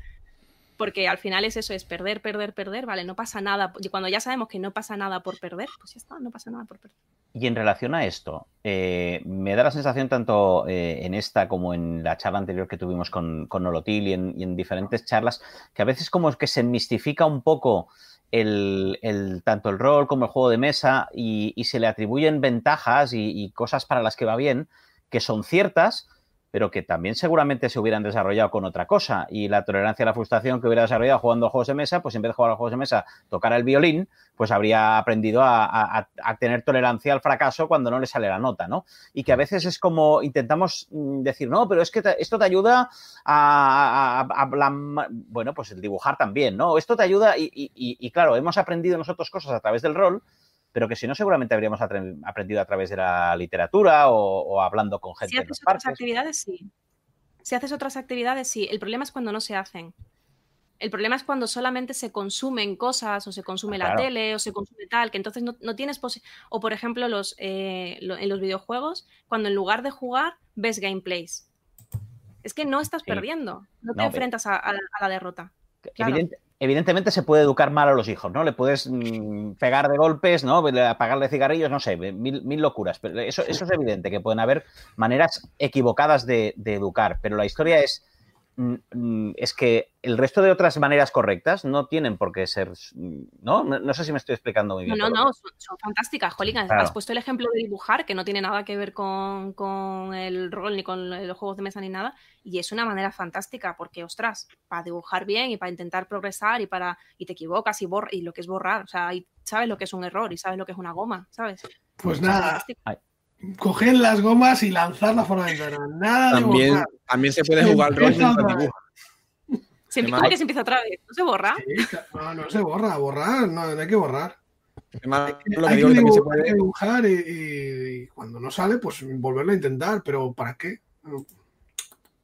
Porque al final es eso, es perder, perder, perder, ¿vale? No pasa nada. Y cuando ya sabemos que no pasa nada por perder, pues ya está, no pasa nada por perder. Y en relación a esto, eh, me da la sensación tanto eh, en esta como en la charla anterior que tuvimos con, con Nolotil y en, y en diferentes charlas, que a veces como es que se mistifica un poco el, el- tanto el rol como el juego de mesa y, y se le atribuyen ventajas y, y cosas para las que va bien, que son ciertas, pero que también seguramente se hubieran desarrollado con otra cosa. Y la tolerancia a la frustración que hubiera desarrollado jugando a juegos de mesa, pues en vez de jugar a juegos de mesa, tocar el violín, pues habría aprendido a, tener tolerancia al fracaso cuando no le sale la nota, ¿no? Y que a veces es como intentamos mm, decir, no, pero es que te- esto te ayuda a, bueno, pues el dibujar también, ¿no? Esto te ayuda y- y, claro, hemos aprendido nosotros cosas a través del rol, pero que si no seguramente habríamos aprendido a través de la literatura o, o hablando con gente Si en haces los otras parques. actividades, sí. Si haces otras actividades, sí. El problema es cuando no se hacen. El problema es cuando solamente se consumen cosas o se consume la tele o se consume tal, que entonces no, no tienes O por ejemplo, los, eh, lo- en los videojuegos, cuando en lugar de jugar ves gameplays. Es que no estás Sí. perdiendo, no te No, enfrentas a, a la- a la derrota. Claro. Evidente- evidentemente se puede educar mal a los hijos, ¿no? Le puedes mm, pegar de golpes, ¿no? Apagarle cigarrillos, no sé, mil, mil locuras. Pero eso, eso es evidente, que pueden haber maneras equivocadas de, de educar. Pero la historia es, es que el resto de otras maneras correctas no tienen por qué ser, ¿no? No, no sé si me estoy explicando muy No, bien. no, pero- no, son, son fantásticas, Jolín. Claro. Has puesto el ejemplo de dibujar, que no tiene nada que ver con, con el rol ni con los juegos de mesa ni nada, y es una manera fantástica, porque, ostras, para dibujar bien y para intentar progresar y para y te equivocas y, borra, y lo que es borrar, o sea, y sabes lo que es un error y sabes lo que es una goma, ¿sabes? Pues Es nada. Coger las gomas y lanzarlas por la ventana. Nada de También, borrar. también se puede jugar al rol Empieza. Se, Qué ¿Cómo mal. que se empieza otra vez? ¿No se borra? Sí, no, no se borra, borrar, no, no hay que borrar. Además, lo que hay, digo que que también se dibujar, que puede. dibujar y, y- y cuando no sale, pues volverlo a intentar, pero ¿para qué? No.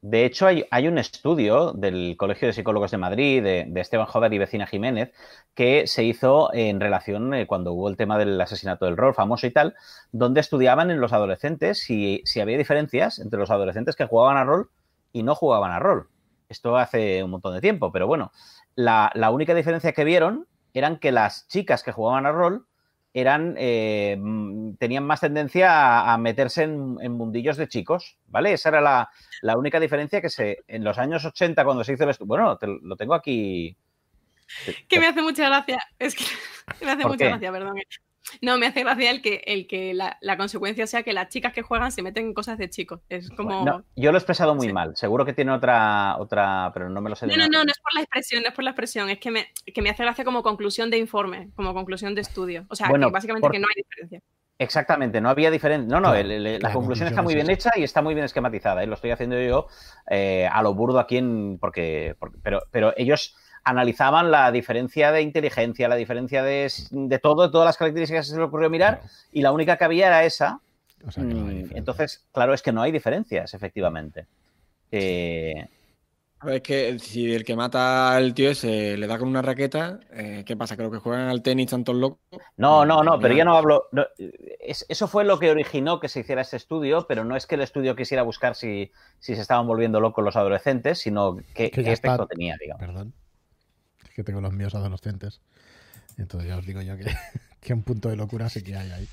De hecho, hay, hay un estudio del Colegio de Psicólogos de Madrid, de, Esteban Joder y Vecina Jiménez, que se hizo en relación eh, cuando hubo el tema del asesinato del rol famoso y tal, donde estudiaban en los adolescentes si, si había diferencias entre los adolescentes que jugaban a rol y no jugaban a rol. Esto hace un montón de tiempo, pero bueno, la, la única diferencia que vieron eran que las chicas que jugaban a rol eran, eh, mm, tenían más tendencia a, a meterse en, en mundillos de chicos, ¿vale? Esa era la, la única diferencia que se, en los años 80, cuando se hizo el estudio, bueno, te- lo tengo aquí. Que me hace mucha gracia. Es que me hace ¿Por mucha qué? gracia, perdón. No, me hace gracia el que, el que la, la consecuencia sea que las chicas que juegan se meten en cosas de chicos. Es como. No, yo lo he expresado muy Sí. mal, seguro que tiene otra, otra, pero no me lo sé de No, no, no, no es por la expresión, no es por la expresión, es que me, que me hace gracia como conclusión de informe, como conclusión de estudio. O sea, Bueno, que básicamente por- que no hay diferencia. Exactamente, no había diferencia. No, no, Claro, el- el- la la conclusión está muy bien hecha y está muy bien esquematizada. ¿eh? Lo estoy haciendo yo eh, a lo burdo aquí en. Porque, porque- pero, pero ellos analizaban la diferencia de inteligencia, la diferencia de, de todo, de todas las características que se les ocurrió mirar, Claro. y la única que había era esa. O sea, que no hay Mm. Entonces, claro, es que no hay diferencias, efectivamente. Eh, A ver, es que si el que mata al tío ese le da con una raqueta, eh, ¿qué pasa? Los que juegan al tenis están todos locos. No, no, no, pero ya no hablo. no, es- eso fue lo que originó que se hiciera este estudio, pero no es que el estudio quisiera buscar si, si se estaban volviendo locos los adolescentes, sino que, qué efecto está. tenía, digamos. Perdón. Que tengo los míos adolescentes. Entonces ya os digo yo que, que un punto de locura sí que hay ahí.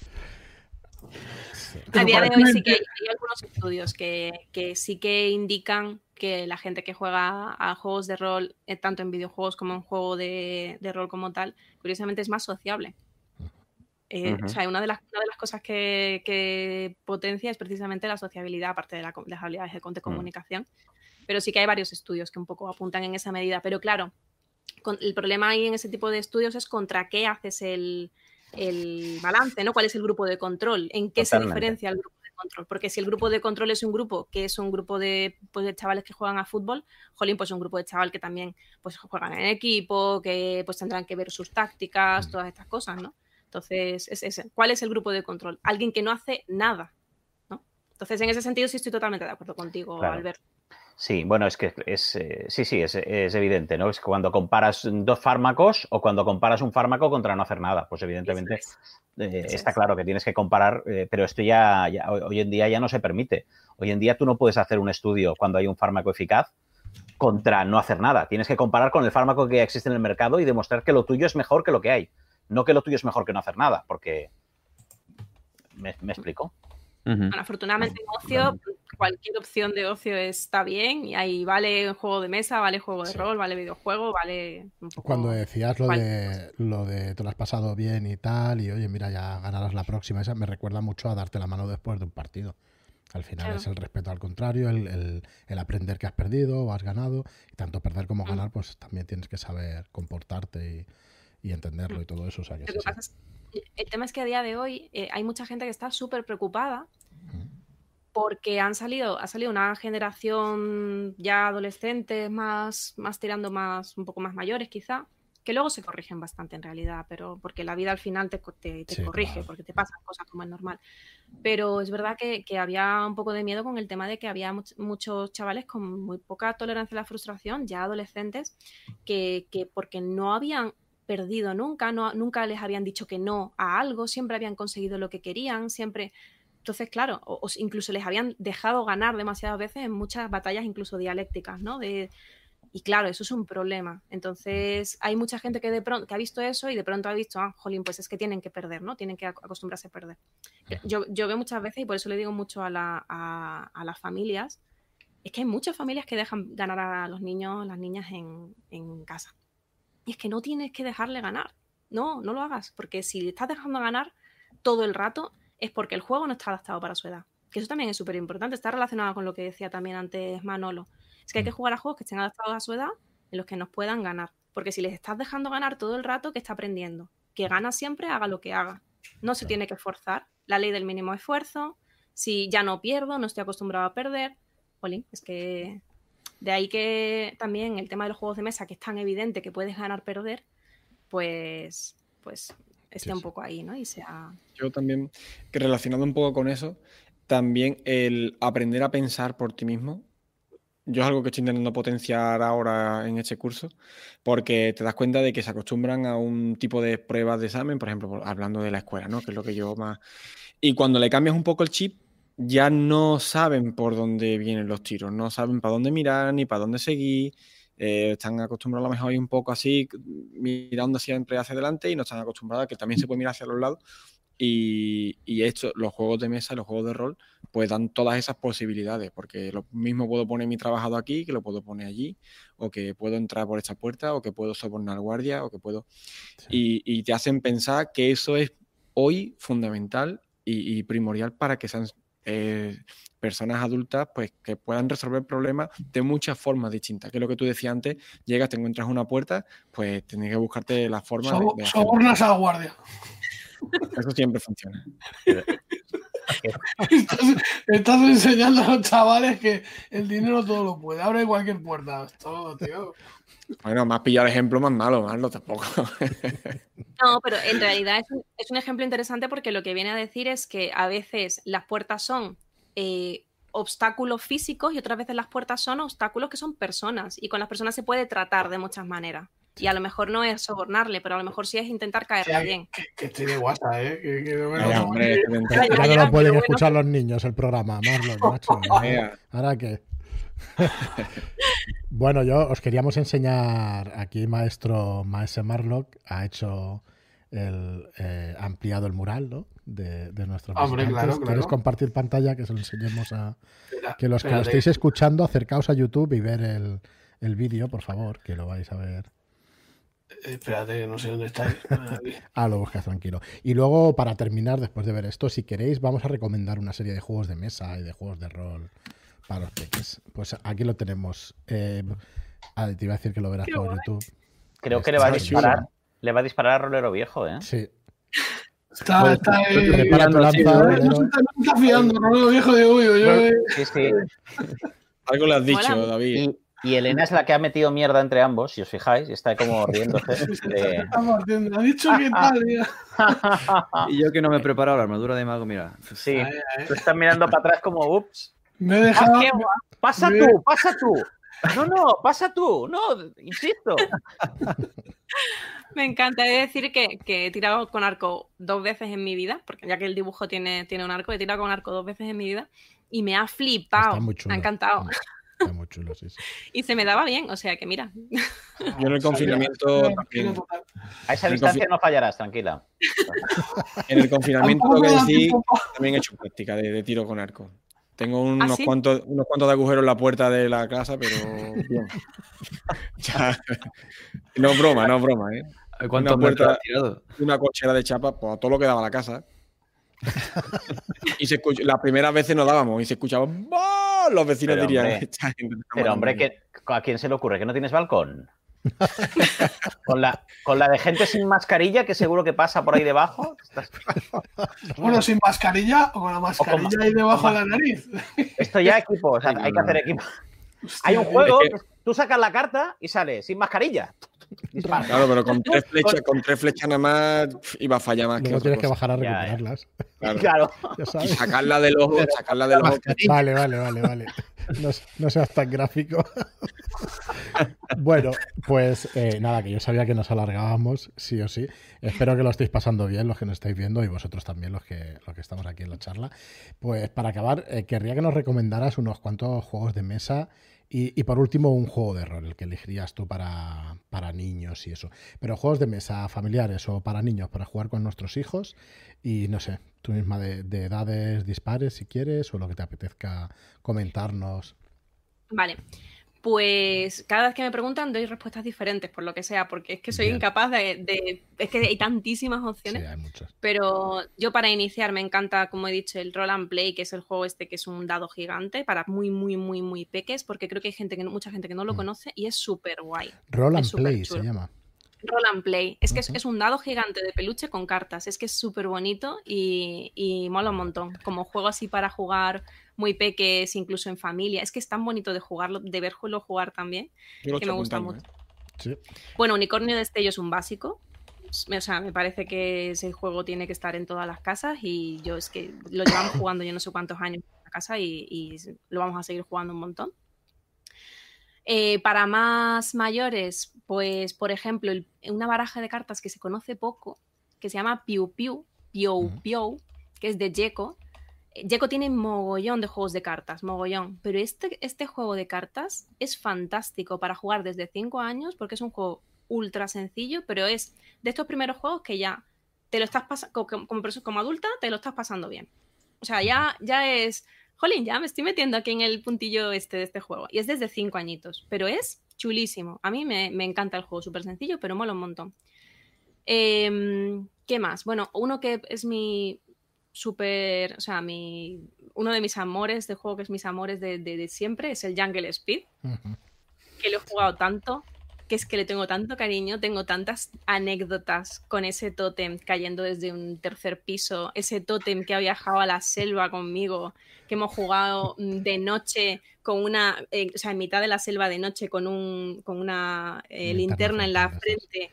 Sí. A día de hoy sí que hay, hay algunos estudios que, que sí que indican que la gente que juega a juegos de rol, eh, tanto en videojuegos como en juego de, de rol como tal, curiosamente es más sociable. Eh. O sea, una de las, una de las cosas que, que potencia es precisamente la sociabilidad, aparte de, la de las habilidades de, de comunicación. Pero sí que hay varios estudios que un poco apuntan en esa medida. Pero claro, con- el problema ahí en ese tipo de estudios es contra qué haces el, el balance, ¿no? ¿Cuál es el grupo de control? ¿En qué se diferencia el grupo de control? Porque si el grupo de control es un grupo que es un grupo de, pues, de chavales que juegan a fútbol, jolín, pues un grupo de chaval que también pues, juegan en equipo, que pues tendrán que ver sus tácticas, todas estas cosas, ¿no? Entonces, es. ¿cuál es el grupo de control? Alguien que no hace nada, ¿no? Entonces, en ese sentido sí estoy totalmente de acuerdo contigo, Claro. Albert. Sí, bueno, es que es, eh, sí, sí, es, es evidente, ¿no? Es cuando comparas dos fármacos o cuando comparas un fármaco contra no hacer nada, pues evidentemente eh, está es. claro que tienes que comparar, eh, pero esto ya, ya- hoy hoy en día ya no se permite. Hoy en día tú no puedes hacer un estudio cuando hay un fármaco eficaz contra no hacer nada. Tienes que comparar con el fármaco que ya existe en el mercado y demostrar que lo tuyo es mejor que lo que hay. No que lo tuyo es mejor que no hacer nada, porque... ¿Me, me explico? Bueno, afortunadamente en ocio, cualquier opción de ocio está bien y ahí vale juego de mesa, vale juego de Sí. rol, vale videojuego, vale... un poco- Cuando decías lo de lo de te lo has pasado bien y tal, y oye, mira, ya ganarás la próxima, esa me recuerda mucho a darte la mano después de un partido. Al final Claro. es el respeto al contrario, el, el- el aprender que has perdido o has ganado, y tanto perder como ganar, pues también tienes que saber comportarte y, y entenderlo y todo eso. O sea que Lo sí, que sí. pasa es- el tema es que a día de hoy eh, hay mucha gente que está súper preocupada porque han salido, ha salido una generación ya adolescentes más, más tirando más, un poco más mayores quizá, que luego se corrigen bastante en realidad, pero porque la vida al final te, te, te Sí, corrige, claro. porque te pasan cosas como es normal. Pero es verdad que, que había un poco de miedo con el tema de que había much- muchos chavales con muy poca tolerancia a la frustración, ya adolescentes, que, que porque no habían perdido nunca, no, nunca les habían dicho que no a algo, siempre habían conseguido lo que querían, siempre... Entonces, claro, o, o incluso les habían dejado ganar demasiadas veces en muchas batallas, incluso dialécticas, ¿no? De, y claro, eso es un problema. Entonces, hay mucha gente que de pronto que ha visto eso y de pronto ha visto, ah, jolín, pues es que tienen que perder, ¿no? Tienen que ac- acostumbrarse a perder. Yo, yo veo muchas veces, y por eso le digo mucho a, la- a- a las familias, es que hay muchas familias que dejan ganar a los niños, las niñas en, en casa. Y es que no tienes que dejarle ganar. No, no lo hagas, porque si le estás dejando ganar todo el rato, es porque el juego no está adaptado para su edad. Que eso también es súper importante, está relacionado con lo que decía también antes Manolo. Es que hay que jugar a juegos que estén adaptados a su edad, en los que nos puedan ganar. Porque si les estás dejando ganar todo el rato, que está aprendiendo? Que gana siempre, haga lo que haga. No se tiene que esforzar. La ley del mínimo esfuerzo. Si ya no pierdo, no estoy acostumbrado a perder. Jolín, es que de ahí que también el tema de los juegos de mesa, que es tan evidente que puedes ganar, perder, pues, pues esté Sí, un poco ahí, ¿no? Y sea. Yo también, que relacionado un poco con eso, también el aprender a pensar por ti mismo. Yo es algo que estoy intentando potenciar ahora en este curso, porque te das cuenta de que se acostumbran a un tipo de pruebas de examen, por ejemplo, hablando de la escuela, ¿no? Que es lo que yo más... Y cuando le cambias un poco el chip, ya no saben por dónde vienen los tiros, no saben para dónde mirar ni para dónde seguir. eh, están acostumbrados a lo mejor ir un poco así, mirando siempre hacia adelante y no están acostumbrados a que también se puede mirar hacia los lados. Y, y esto, los juegos de mesa, los juegos de rol, pues dan todas esas posibilidades, porque lo mismo puedo poner mi trabajado aquí, que lo puedo poner allí, o que puedo entrar por esta puerta, o que puedo sobornar guardia, o que puedo... Y, y te hacen pensar que eso es hoy fundamental y, y primordial para que sean eh, personas adultas pues que puedan resolver problemas de muchas formas distintas. Que es lo que tú decías antes, llegas, te encuentras una puerta, pues tienes que buscarte la forma de, So- de sobornas a la guardia. Eso siempre funciona. Estás, estás enseñando a los chavales que el dinero todo lo puede. Abre cualquier puerta. Todo, tío. Bueno, más pillado el ejemplo más malo, malo tampoco. No, pero en realidad es un, es un ejemplo interesante porque lo que viene a decir es que a veces las puertas son eh, obstáculos físicos y otras veces las puertas son obstáculos que son personas y con las personas se puede tratar de muchas maneras. Y a lo mejor no es sobornarle, pero a lo mejor sí es intentar caerle bien. Que, que estoy de WhatsApp, ¿eh? Que, que no me lo hombre, Ya, Ya no lo pueden bueno. escuchar los niños el programa, Marlon, macho. Venga. ¿Ahora qué? bueno, yo os queríamos enseñar aquí, maestro Maese Marlock ha hecho el eh, ha ampliado el mural, ¿no? De, de nuestros Hombre, claro, ¿Quieres claro. compartir pantalla? Que se lo enseñemos a. Que los que lo estéis escuchando, acercaos a YouTube y ver el, el vídeo, por favor, que lo vais a ver. Eh, Espérate, no sé dónde estáis. Ah, lo buscas tranquilo. Y luego, para terminar, después de ver esto, si queréis, vamos a recomendar una serie de juegos de mesa y de juegos de rol para los peques. Pues aquí lo tenemos. Eh, ah, te iba a decir que lo verás Qué por guay. YouTube. Creo que le va a Está disparar. chulo. Le va a disparar a Rolero Viejo, ¿eh? Sí. Está, está ahí. Prepara tu lanza, Rolero. se está, está fiando, Rolero viejo de uy, uy, uy. Sí, sí. Algo le has dicho. David. Y, y Elena es la que ha metido mierda entre ambos, si os fijáis, y está como riéndose. de- Estamos haciendo. Ha dicho que tal, mira. Y yo que no me he preparado la armadura de mago, mira. Sí, tú estás mirando para atrás como, ups. Me he dejado. Ah, qué. Pasa tú, pasa tú. No, no, pasa tú. No, insisto. Me encanta he de decir que, que he tirado con arco dos veces en mi vida, porque ya que el dibujo tiene, tiene un arco, he tirado con arco dos veces en mi vida y me ha flipado. Está muy chulo. Me ha encantado. Está muy chulo, sí, sí. Y se me daba bien, o sea que mira. Yo en el confinamiento también. A esa distancia no fallarás, tranquila. En el confinamiento lo que tiempo también he hecho práctica de, de tiro con arco. Tengo unos, ¿Ah, sí? cuantos, unos cuantos de agujeros en la puerta de la casa, pero bien. Ya. No es broma, no es broma, ¿eh? ¿Cuántos Una puerta- has tirado? Una cochera de chapa, pues a todo lo que daba la casa. y se escucha, las primeras veces no dábamos y se escuchaba "¡Bah!". los vecinos Pero, dirían hombre, "Esta gente está Pero hombre, matando". que, ¿a quién se le ocurre? ¿Que no tienes balcón? Con la, con la de gente sin mascarilla que seguro que pasa por ahí debajo. Estás- Bueno, sin mascarilla o con la mascarilla ma- ahí debajo de la nariz. Esto ya equipo, o sea, hay que hacer equipo. Hay un juego, que tú sacas la carta y sale sin mascarilla. Dispara. Claro, pero con tres flechas, con tres flechas nada más iba a fallar más que Luego otra tienes que bajar a Ya, ya. recuperarlas. Claro. Y sacarla del ojo, sacarla del ojo. Vale, vale, vale, vale. No, no seas tan gráfico. bueno, pues eh, nada, que yo sabía que nos alargábamos, sí o sí. Espero que lo estéis pasando bien, los que nos estáis viendo, y vosotros también, los que, los que estamos aquí en la charla. Pues para acabar, eh, querría que nos recomendaras unos cuantos juegos de mesa y, por último un juego de rol, el que elegirías tú para, para niños y eso. Pero juegos de mesa familiares o para niños, para jugar con nuestros hijos y no sé, tú misma de, de edades dispares si quieres o lo que te apetezca comentarnos. Vale. Pues cada vez que me preguntan doy respuestas diferentes, por lo que sea, porque es que soy Bien. incapaz de, de- Es que hay tantísimas Sí, opciones. hay muchos. Pero yo para iniciar me encanta, como he dicho, el Roll and Play, que es el juego este que es un dado gigante para muy, muy, muy, muy peques, porque creo que hay gente que no- mucha gente que no lo Mm. conoce y es súper guay. Roll and Play chulo. se llama. Roll and Play. Es que es, un dado gigante de peluche con cartas. Es que es súper bonito y, y mola un montón. Como juego así para jugar muy peques, incluso en familia. Es que es tan bonito de jugarlo, de verlo jugar también. Yo que me gusta mucho. ¿eh? Sí. Bueno, Unicornio de Estello es un básico. O sea, me parece que ese juego tiene que estar en todas las casas y yo es que lo llevamos jugando yo no sé cuántos años en la casa y, y lo vamos a seguir jugando un montón. Eh, para más mayores, pues por ejemplo, el- una baraja de cartas que se conoce poco, que se llama Piu Piu, Piu. Piu, que es de Jeco, Jeco tiene mogollón de juegos de cartas, mogollón, pero este, este juego de cartas es fantástico para jugar desde 5 años porque es un juego ultra sencillo, pero es de estos primeros juegos que ya te lo estás pasando, como, como, como adulta, te lo estás pasando bien. O sea, ya, ya es, jolín, ya me estoy metiendo aquí en el puntillo este de este juego. Y es desde 5 añitos, pero es chulísimo. A mí me, me encanta el juego, súper sencillo, pero mola un montón. Eh, ¿Qué más? Bueno, uno que es mi súper, o sea, mi, uno de mis amores de juego, que es mis amores de, de, de siempre, es el Jungle Speed, Uh -huh. que lo he jugado tanto, que es que le tengo tanto cariño, tengo tantas anécdotas con ese tótem cayendo desde un tercer piso, ese tótem que ha viajado a la selva conmigo, que hemos jugado de noche con una, eh, o sea, en mitad de la selva de noche con, un, con una eh, linterna en la frente.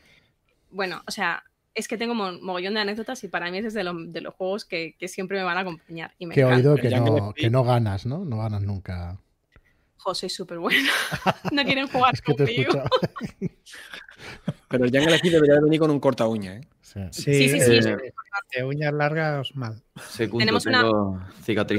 Bueno, o sea, es que tengo mo mogollón de anécdotas y para mí es de, lo, de los juegos que, que, siempre me van a acompañar. Y me que he oído que no, que no ganas, ¿no? No ganas nunca. Jo, soy súper buena. no quieren jugar es que conmigo. Pero el Jungle Speed debería venir con un corta uña, ¿eh? Sí, sí, sí. sí, sí de uñas largas, mal. Segundo, Tenemos una, una,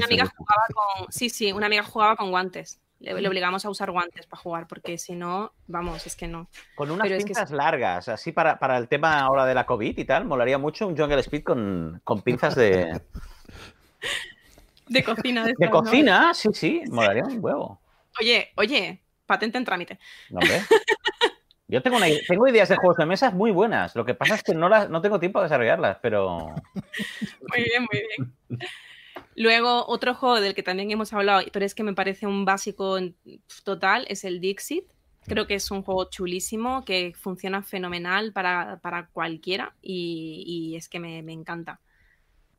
amiga jugaba con, sí, sí, una amiga jugaba con guantes. Le, le, obligamos a usar guantes para jugar, porque si no, vamos, es que no. Con unas Pero pinzas es que... largas, así para, para, el tema ahora de la COVID y tal, molaría mucho un Jungle Speed con, con pinzas de. de cocina. De, de cocina, ¿no? sí, sí, molaría un huevo. Oye, oye, patente en trámite. No, Yo tengo, una, tengo, ideas de juegos de mesas muy buenas. Lo que pasa es que no, las, no tengo tiempo de desarrollarlas, pero. Muy bien, muy bien. Luego, otro juego del que también hemos hablado, pero es que me parece un básico total, es el Dixit. Creo que es un juego chulísimo, que funciona fenomenal para, para cualquiera y, y, es que me, me, encanta.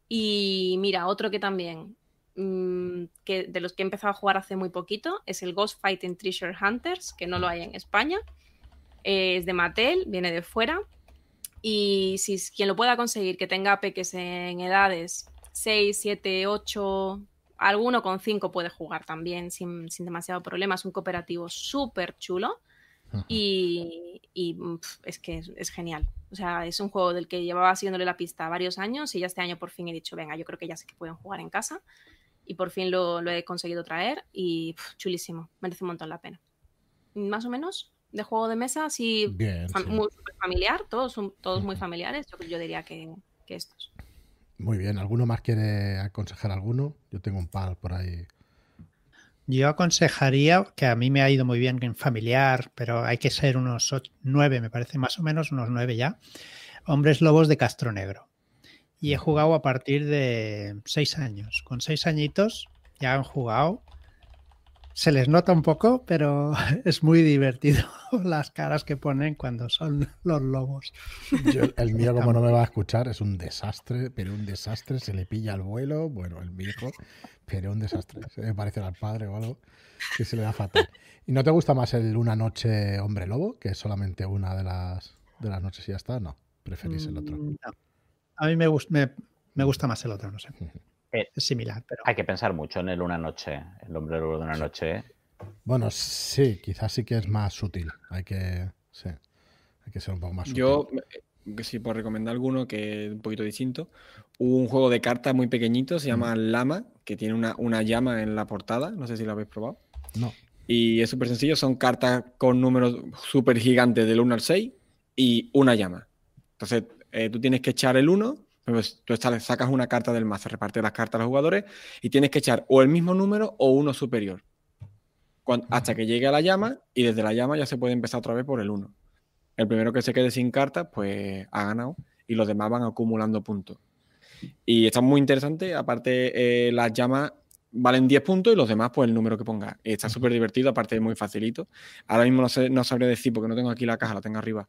Y mira, otro que también, mmm, que de los que he empezado a jugar hace muy poquito, es el Ghost Fighting Treasure Hunters, que no lo hay en España. Es de Mattel, viene de fuera. Y si quien lo pueda conseguir, que tenga peques en edades 6, 7, 8, alguno con 5 puede jugar también sin, sin demasiado problema. Es un cooperativo súper chulo y, es que es, es, genial. O sea, es un juego del que llevaba siguiéndole la pista varios años y ya este año por fin he dicho, venga, yo creo que ya sé que pueden jugar en casa y por fin lo, lo he conseguido traer y pff, chulísimo, merece un montón la pena. Más o menos de juego de mesa, así Bien, fam sí. muy familiar, todos son todos muy familiares, yo, yo diría que, que estos. Muy bien, ¿alguno más quiere aconsejar alguno? Yo tengo un par por ahí. Yo aconsejaría, que a mí me ha ido muy bien en familiar, pero hay que ser unos ocho, nueve, me parece más o menos, unos nueve ya, Hombres Lobos de Castro Negro. Y he jugado a partir de seis años. Con seis añitos ya han jugado. Se les nota un poco, pero es muy divertido las caras que ponen cuando son los lobos. Yo, el mío, como no me va a escuchar, es un desastre, pero un desastre. Se le pilla el vuelo, bueno, el viejo, pero un desastre. Se me parece al padre o algo que se le da fatal. ¿Y no te gusta más el Una Noche Hombre Lobo, que es solamente una de las, de las noches y ya está? No, preferís el otro. No. A mí me, gust me, me, gusta más el otro, no sé. Eh, es similar, pero. Hay que pensar mucho en el Una Noche, el hombre lobo de una noche. Bueno, sí, quizás sí que es más sutil. Hay que, sí, hay que ser un poco más sutil. Yo, que sí, por recomendar alguno que es un poquito distinto, hubo un juego de cartas muy pequeñito, se llama mm. Lama, que tiene una, una llama en la portada. No sé si lo habéis probado. No. Y es súper sencillo, son cartas con números súper gigantes del 1 al 6 y una llama. Entonces, eh, tú tienes que echar el 1 pues tú sacas una carta del mazo, repartes las cartas a los jugadores y tienes que echar o el mismo número o uno superior. Cuando, hasta que llegue a la llama y desde la llama ya se puede empezar otra vez por el 1. El primero que se quede sin cartas, pues ha ganado y los demás van acumulando puntos. Y está muy interesante, aparte eh, las llamas valen 10 puntos y los demás pues el número que ponga. Está súper divertido, aparte es muy facilito. Ahora mismo no, sé, no sabría decir porque no tengo aquí la caja, la tengo arriba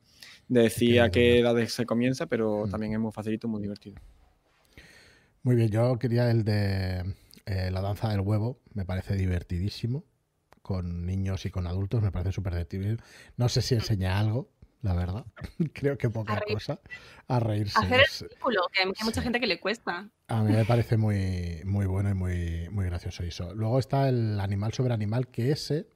de decir a qué edades se comienza, pero mm. también es muy facilito, muy divertido. Muy bien, yo quería el de eh, la danza del huevo, me parece divertidísimo, con niños y con adultos, me parece súper divertido. No sé si enseña algo, la verdad, creo que poca a cosa, a reírse. Hacer el círculo, que hay mucha sí. gente que le cuesta. A mí me parece muy, muy bueno y muy, muy gracioso eso. Luego está el animal sobre animal, que ese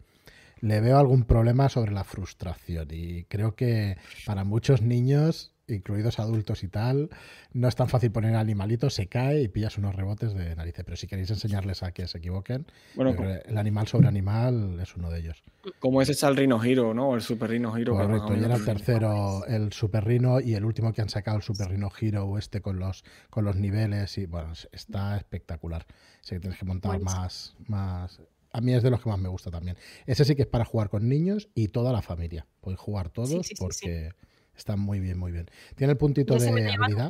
le veo algún problema sobre la frustración y creo que para muchos niños incluidos adultos y tal. No es tan fácil poner animalitos, se cae y pillas unos rebotes de narices. Pero si queréis enseñarles a que se equivoquen, Bueno, que el animal sobre animal es uno de ellos. Como ese es el Rhino Hero, ¿no? El Super Rhino Hero. que más o Correcto, y era el tercero, el Super Rhino, y el último que han sacado, el Super Rhino Hero, este con los, con los niveles, y bueno, es- está espectacular. Sé que tienes que montar más, más. A mí es de los que más me gusta también. Ese sí que es para jugar con niños y toda la familia. Podéis jugar todos Sí, sí, sí, porque está muy bien, muy bien. Tiene el puntito de habilidad.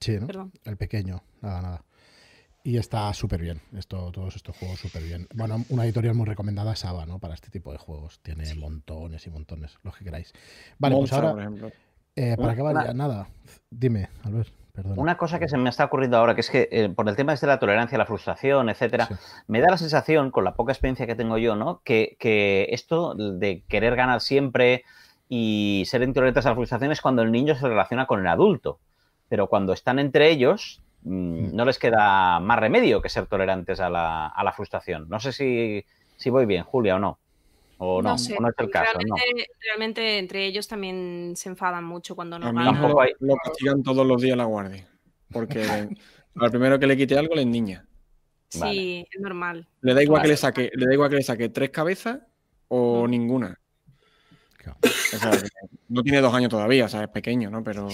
Sí, ¿no? Perdón. El pequeño, nada, nada. Y está súper bien, esto, todos estos juegos súper bien. Bueno, una editorial muy recomendada es Ava, ¿no? Para este tipo de juegos. Tiene montones y montones, los que queráis. Vale, Monza, pues por ahora, ejemplo. eh, para acabar ya, nada. Dime, Albert, Una cosa que se me está ocurriendo ahora, que es que eh, por el tema este de la tolerancia, la frustración, etcétera, Sí. me da la sensación, con la poca experiencia que tengo yo, ¿no? Que, que esto de querer ganar siempre y ser intolerantes a la frustración es cuando el niño se relaciona con el adulto. Pero cuando están entre ellos, mm, no les queda más remedio que ser tolerantes a la, a la frustración. No sé si, si voy bien, Julia, o no. O no, sé, o no es el caso, no. realmente, realmente entre ellos también se enfadan mucho cuando no hijo hay- lo castigan todos los días la guardia. Porque al primero que le quite algo le endiña. Sí, Vale. es normal. Le da igual que le saque, le da igual que le saque tres cabezas o ninguna. O sea, no tiene dos años todavía, o sea, es pequeño, ¿no? Pero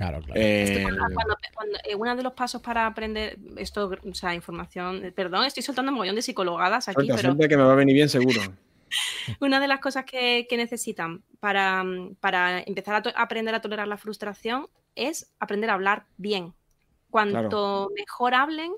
claro. claro. eh, Cuando- cuando- cuando- eh, uno de los pasos para aprender esto, o sea, información, perdón, estoy soltando un mogollón de psicologadas aquí, suelta, pero suelta que me va a venir bien seguro. una de las cosas que, que necesitan para, para empezar a, to- a aprender a tolerar la frustración es aprender a hablar bien. Cuanto mejor hablen,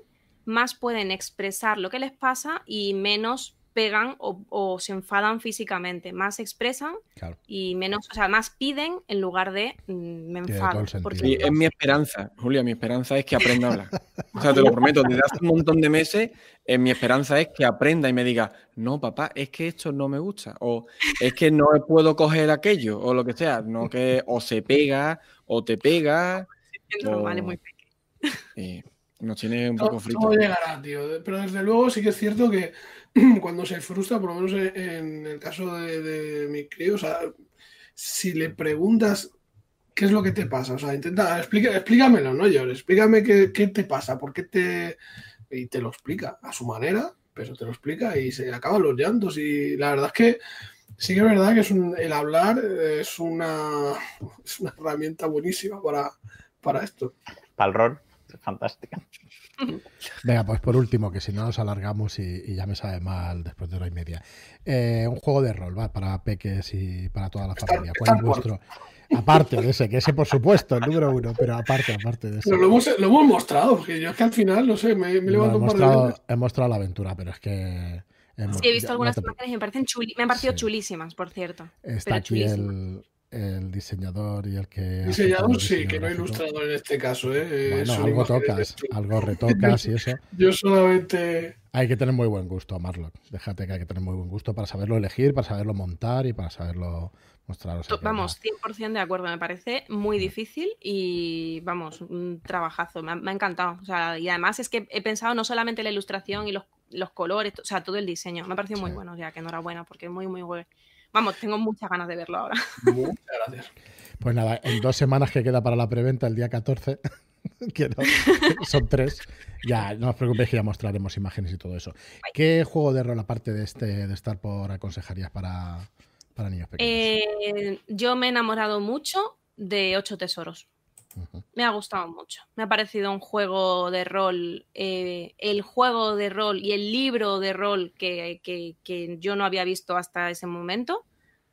más pueden expresar lo que les pasa y menos pegan o, o se enfadan físicamente. Más expresan claro. y menos, o sea, más piden en lugar de mm, me enfado. Porque Sí, es mi esperanza, Julia, mi esperanza es que aprenda a hablar. O sea, te lo prometo, desde hace un montón de meses, eh, mi esperanza es que aprenda y me diga, no, papá, es que esto no me gusta, o es que no puedo coger aquello, o lo que sea, no que o se pega, o te pega, es normal, es muy y nos tiene un poco frito. todo llegará, tío. Pero desde luego sí que es cierto que cuando se frustra, por lo menos en- el caso de, mi crío, o sea, si le preguntas qué es lo que te pasa, o sea, intenta, explica, explícamelo, no llores, explícame qué, qué te pasa, por qué te... Y te lo explica a su manera, pero te lo explica y se acaban los llantos. Y la verdad es que sí que es verdad que es un- el hablar es una, es una herramienta buenísima para, para esto. Para el rol, fantástica. Venga, pues por último, que si no nos alargamos y, y ya me sabe mal después de hora y media. Eh, un juego de rol, va, para peques y para toda la familia. ¿Cuál es vuestro? Aparte de ese, que ese por supuesto, el número uno, pero aparte, aparte de ese. Pero lo hemos, lo hemos mostrado, porque yo es que al final, no sé, me, me No, levanto he, un par de mostrado, he mostrado la aventura, pero es que. hemos- Sí, he visto ya, no algunas te- imágenes y me, parecen chuli- me han parecido Sí. chulísimas, por cierto. Está pero aquí chulísimas. el, el diseñador y el que. Diseñador sí, que no ilustrador en este caso, ¿eh? Eh, Bueno, son algo tocas, algo retocas y eso. Yo solamente. Hay que tener muy buen gusto, Marlock. Déjate que hay que tener muy buen gusto para saberlo elegir, para saberlo montar y para saberlo mostrar. O sea que Vamos, nada. 100% de acuerdo, me parece muy difícil y vamos, un trabajazo, me ha, me ha encantado. O sea, y además es que he pensado no solamente en la ilustración y los, los colores, o sea, todo el diseño, me ha parecido muy bueno, o sea, que enhorabuena, porque es muy, muy bueno. Vamos, tengo muchas ganas de verlo ahora. Muchas gracias. Pues nada, en dos semanas que queda para la preventa, el día 14, que no, son tres, ya no os preocupéis que ya mostraremos imágenes y todo eso. ¿Qué juego de rol, aparte de este de estar por aconsejarías para, para niños pequeños? Eh, yo me he enamorado mucho de Ocho Tesoros. Me ha gustado mucho. Me ha parecido un juego de rol, eh, el juego de rol y el libro de rol que, que- que yo no había visto hasta ese momento,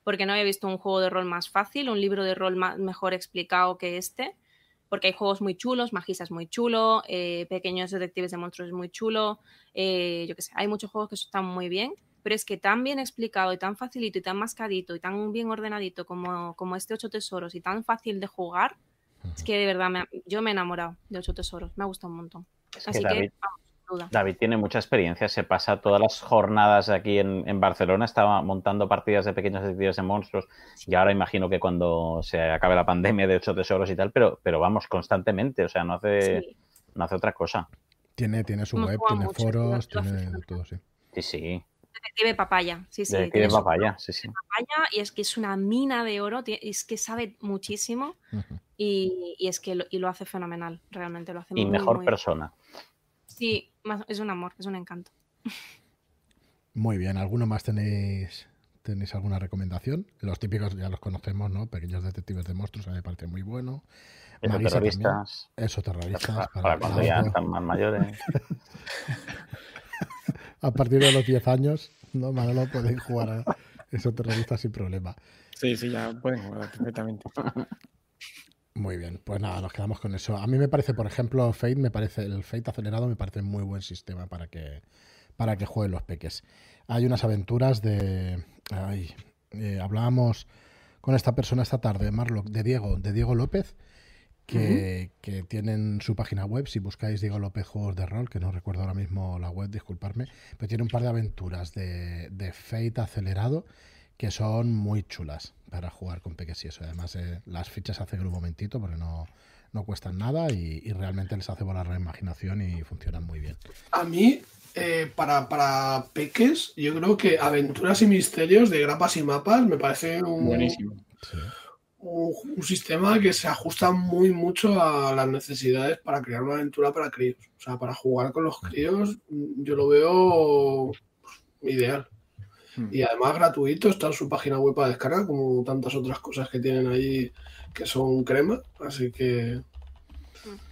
porque no había visto un juego de rol más fácil, un libro de rol más, mejor explicado que este, porque hay juegos muy chulos, Magisa es muy chulo, eh, Pequeños Detectives de Monstruos es muy chulo, eh, yo qué sé, hay muchos juegos que están muy bien, pero es que tan bien explicado y tan facilito y tan mascadito y tan bien ordenadito como, como este Ocho Tesoros y tan fácil de jugar, es que de verdad me ha- yo me he enamorado de Ocho Tesoros, me ha gustado un montón. Es que Así que, David, vamos, sin duda. David tiene mucha experiencia, se pasa todas las jornadas aquí en, en Barcelona, estaba montando partidas de pequeños detectives de monstruos y ahora imagino que cuando se acabe la pandemia de ocho tesoros y tal, pero, pero vamos constantemente, o sea, no hace, Sí. no hace otra cosa. Tiene, tiene su Hemos web, tiene mucho, foros, tiene todo, sí. Sí, sí. Detective papaya, sí, sí. Detective papaya, sí, sí. papaya y es que es una mina de oro, es que sabe muchísimo y, y es que lo, y lo hace fenomenal, realmente lo hace Y muy, mejor muy- persona. Sí, más- es un amor, es un encanto. Muy bien, ¿alguno más tenéis, tenéis alguna recomendación? Los típicos ya los conocemos, ¿no? Pequeños detectives de monstruos, a mí me parece muy bueno. Marisa también. terroristas. Eso, terroristas. Para, para- para cuando ya están más mayores. a partir de los 10 años, ¿no? Manolo podéis jugar a esos terroristas sin problema. Sí, sí, ya pueden jugar perfectamente. Muy bien, pues nada, nos quedamos con eso. A mí me parece, por ejemplo, Fate, me parece, el Fate acelerado me parece muy buen sistema para que, para que jueguen los peques. Hay unas aventuras de. Ay, eh, hablábamos con esta persona esta tarde, Marlock, de Diego, de Diego López, que, que tienen su página web. Si buscáis Diego López Juegos de Rol, que no recuerdo ahora mismo la web, disculparme, pero tiene un par de aventuras de, de Fate acelerado que son muy chulas para jugar con peques y eso. Además, eh, las fichas se hacen en un momentito porque no, no cuestan nada y, y realmente les hace volar la imaginación y funcionan muy bien. A mí, eh, para, para peques, yo creo que Aventuras y Misterios de Grapas y Mapas me parece un, Buenísimo. Sí. Un, un sistema que se ajusta muy mucho a las necesidades para crear una aventura para críos. O sea, para jugar con los críos, mm, yo lo veo pues, ideal. Hmm. Y además gratuito, está en su página web para descargar, como tantas otras cosas que tienen ahí que son crema. Así que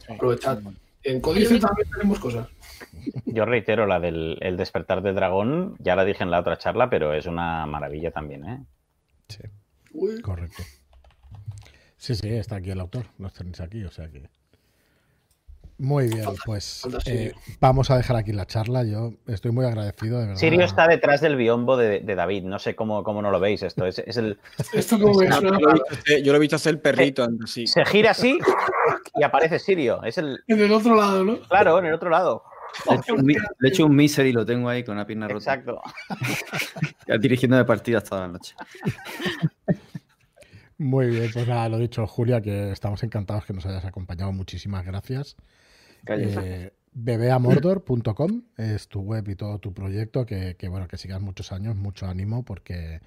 aprovechad. En Códice también tenemos cosas. Yo reitero la del el despertar del dragón, ya la dije en la otra charla, pero es una maravilla también, ¿eh? Sí, Uy, correcto. Sí, sí, está aquí el autor, los tenéis aquí, o sea que... Muy bien, pues eh, Sirio. vamos a dejar aquí la charla. Yo estoy muy agradecido, de verdad. Sirio está detrás del biombo de, de David, no sé cómo, cómo no lo veis esto. Es, es el, Esto como es Yo lo he visto hacer- yo lo he visto hacer el perrito antes, sí. se gira así y aparece Sirio. Es el, en el otro lado, ¿no? claro, en el otro lado. Le he hecho un mi- le he hecho un miser y lo tengo ahí con una pierna rota. Exacto. Ya Dirigiendo de partidas toda la noche. Muy bien, pues nada, lo dicho, Julia, que estamos encantados que nos hayas acompañado. Muchísimas gracias. Eh, bebeamordor.com es tu web y todo tu proyecto, que, que, bueno, que sigas muchos años, mucho ánimo, porque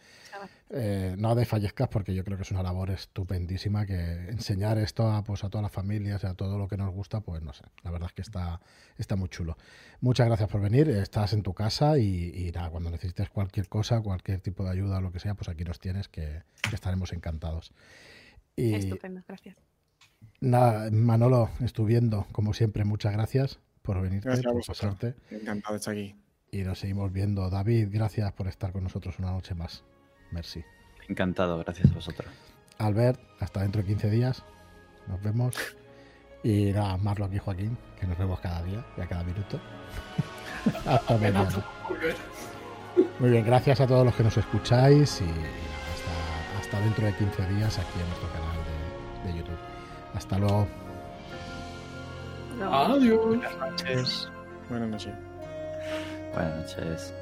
eh, no desfallezcas, porque yo creo que es una labor estupendísima, que enseñar esto a, pues, a todas las familias y a todo lo que nos gusta, pues no sé, la verdad es que está, está muy chulo. Muchas gracias por venir, estás en tu casa y, y nada, cuando necesites cualquier cosa, cualquier tipo de ayuda o lo que sea, pues aquí nos tienes, que, que estaremos encantados. Y, Estupendo, gracias. Nada, Manolo, estuviendo, como siempre, muchas gracias por venirte, Gracias a por vosotros. pasarte. Encantado de estar aquí. Y nos seguimos viendo. David, gracias por estar con nosotros una noche más. Merci. Encantado, gracias a vosotros. Albert, hasta dentro de 15 días. Nos vemos. Y nada, Marlo aquí, Joaquín, que nos vemos cada día y a cada minuto. hasta mañana. Muy bien, gracias a todos los que nos escucháis y, hasta, hasta dentro de 15 días aquí en nuestro canal de, de YouTube. Hasta luego. No. Adiós. Buenas noches. Buenas noches.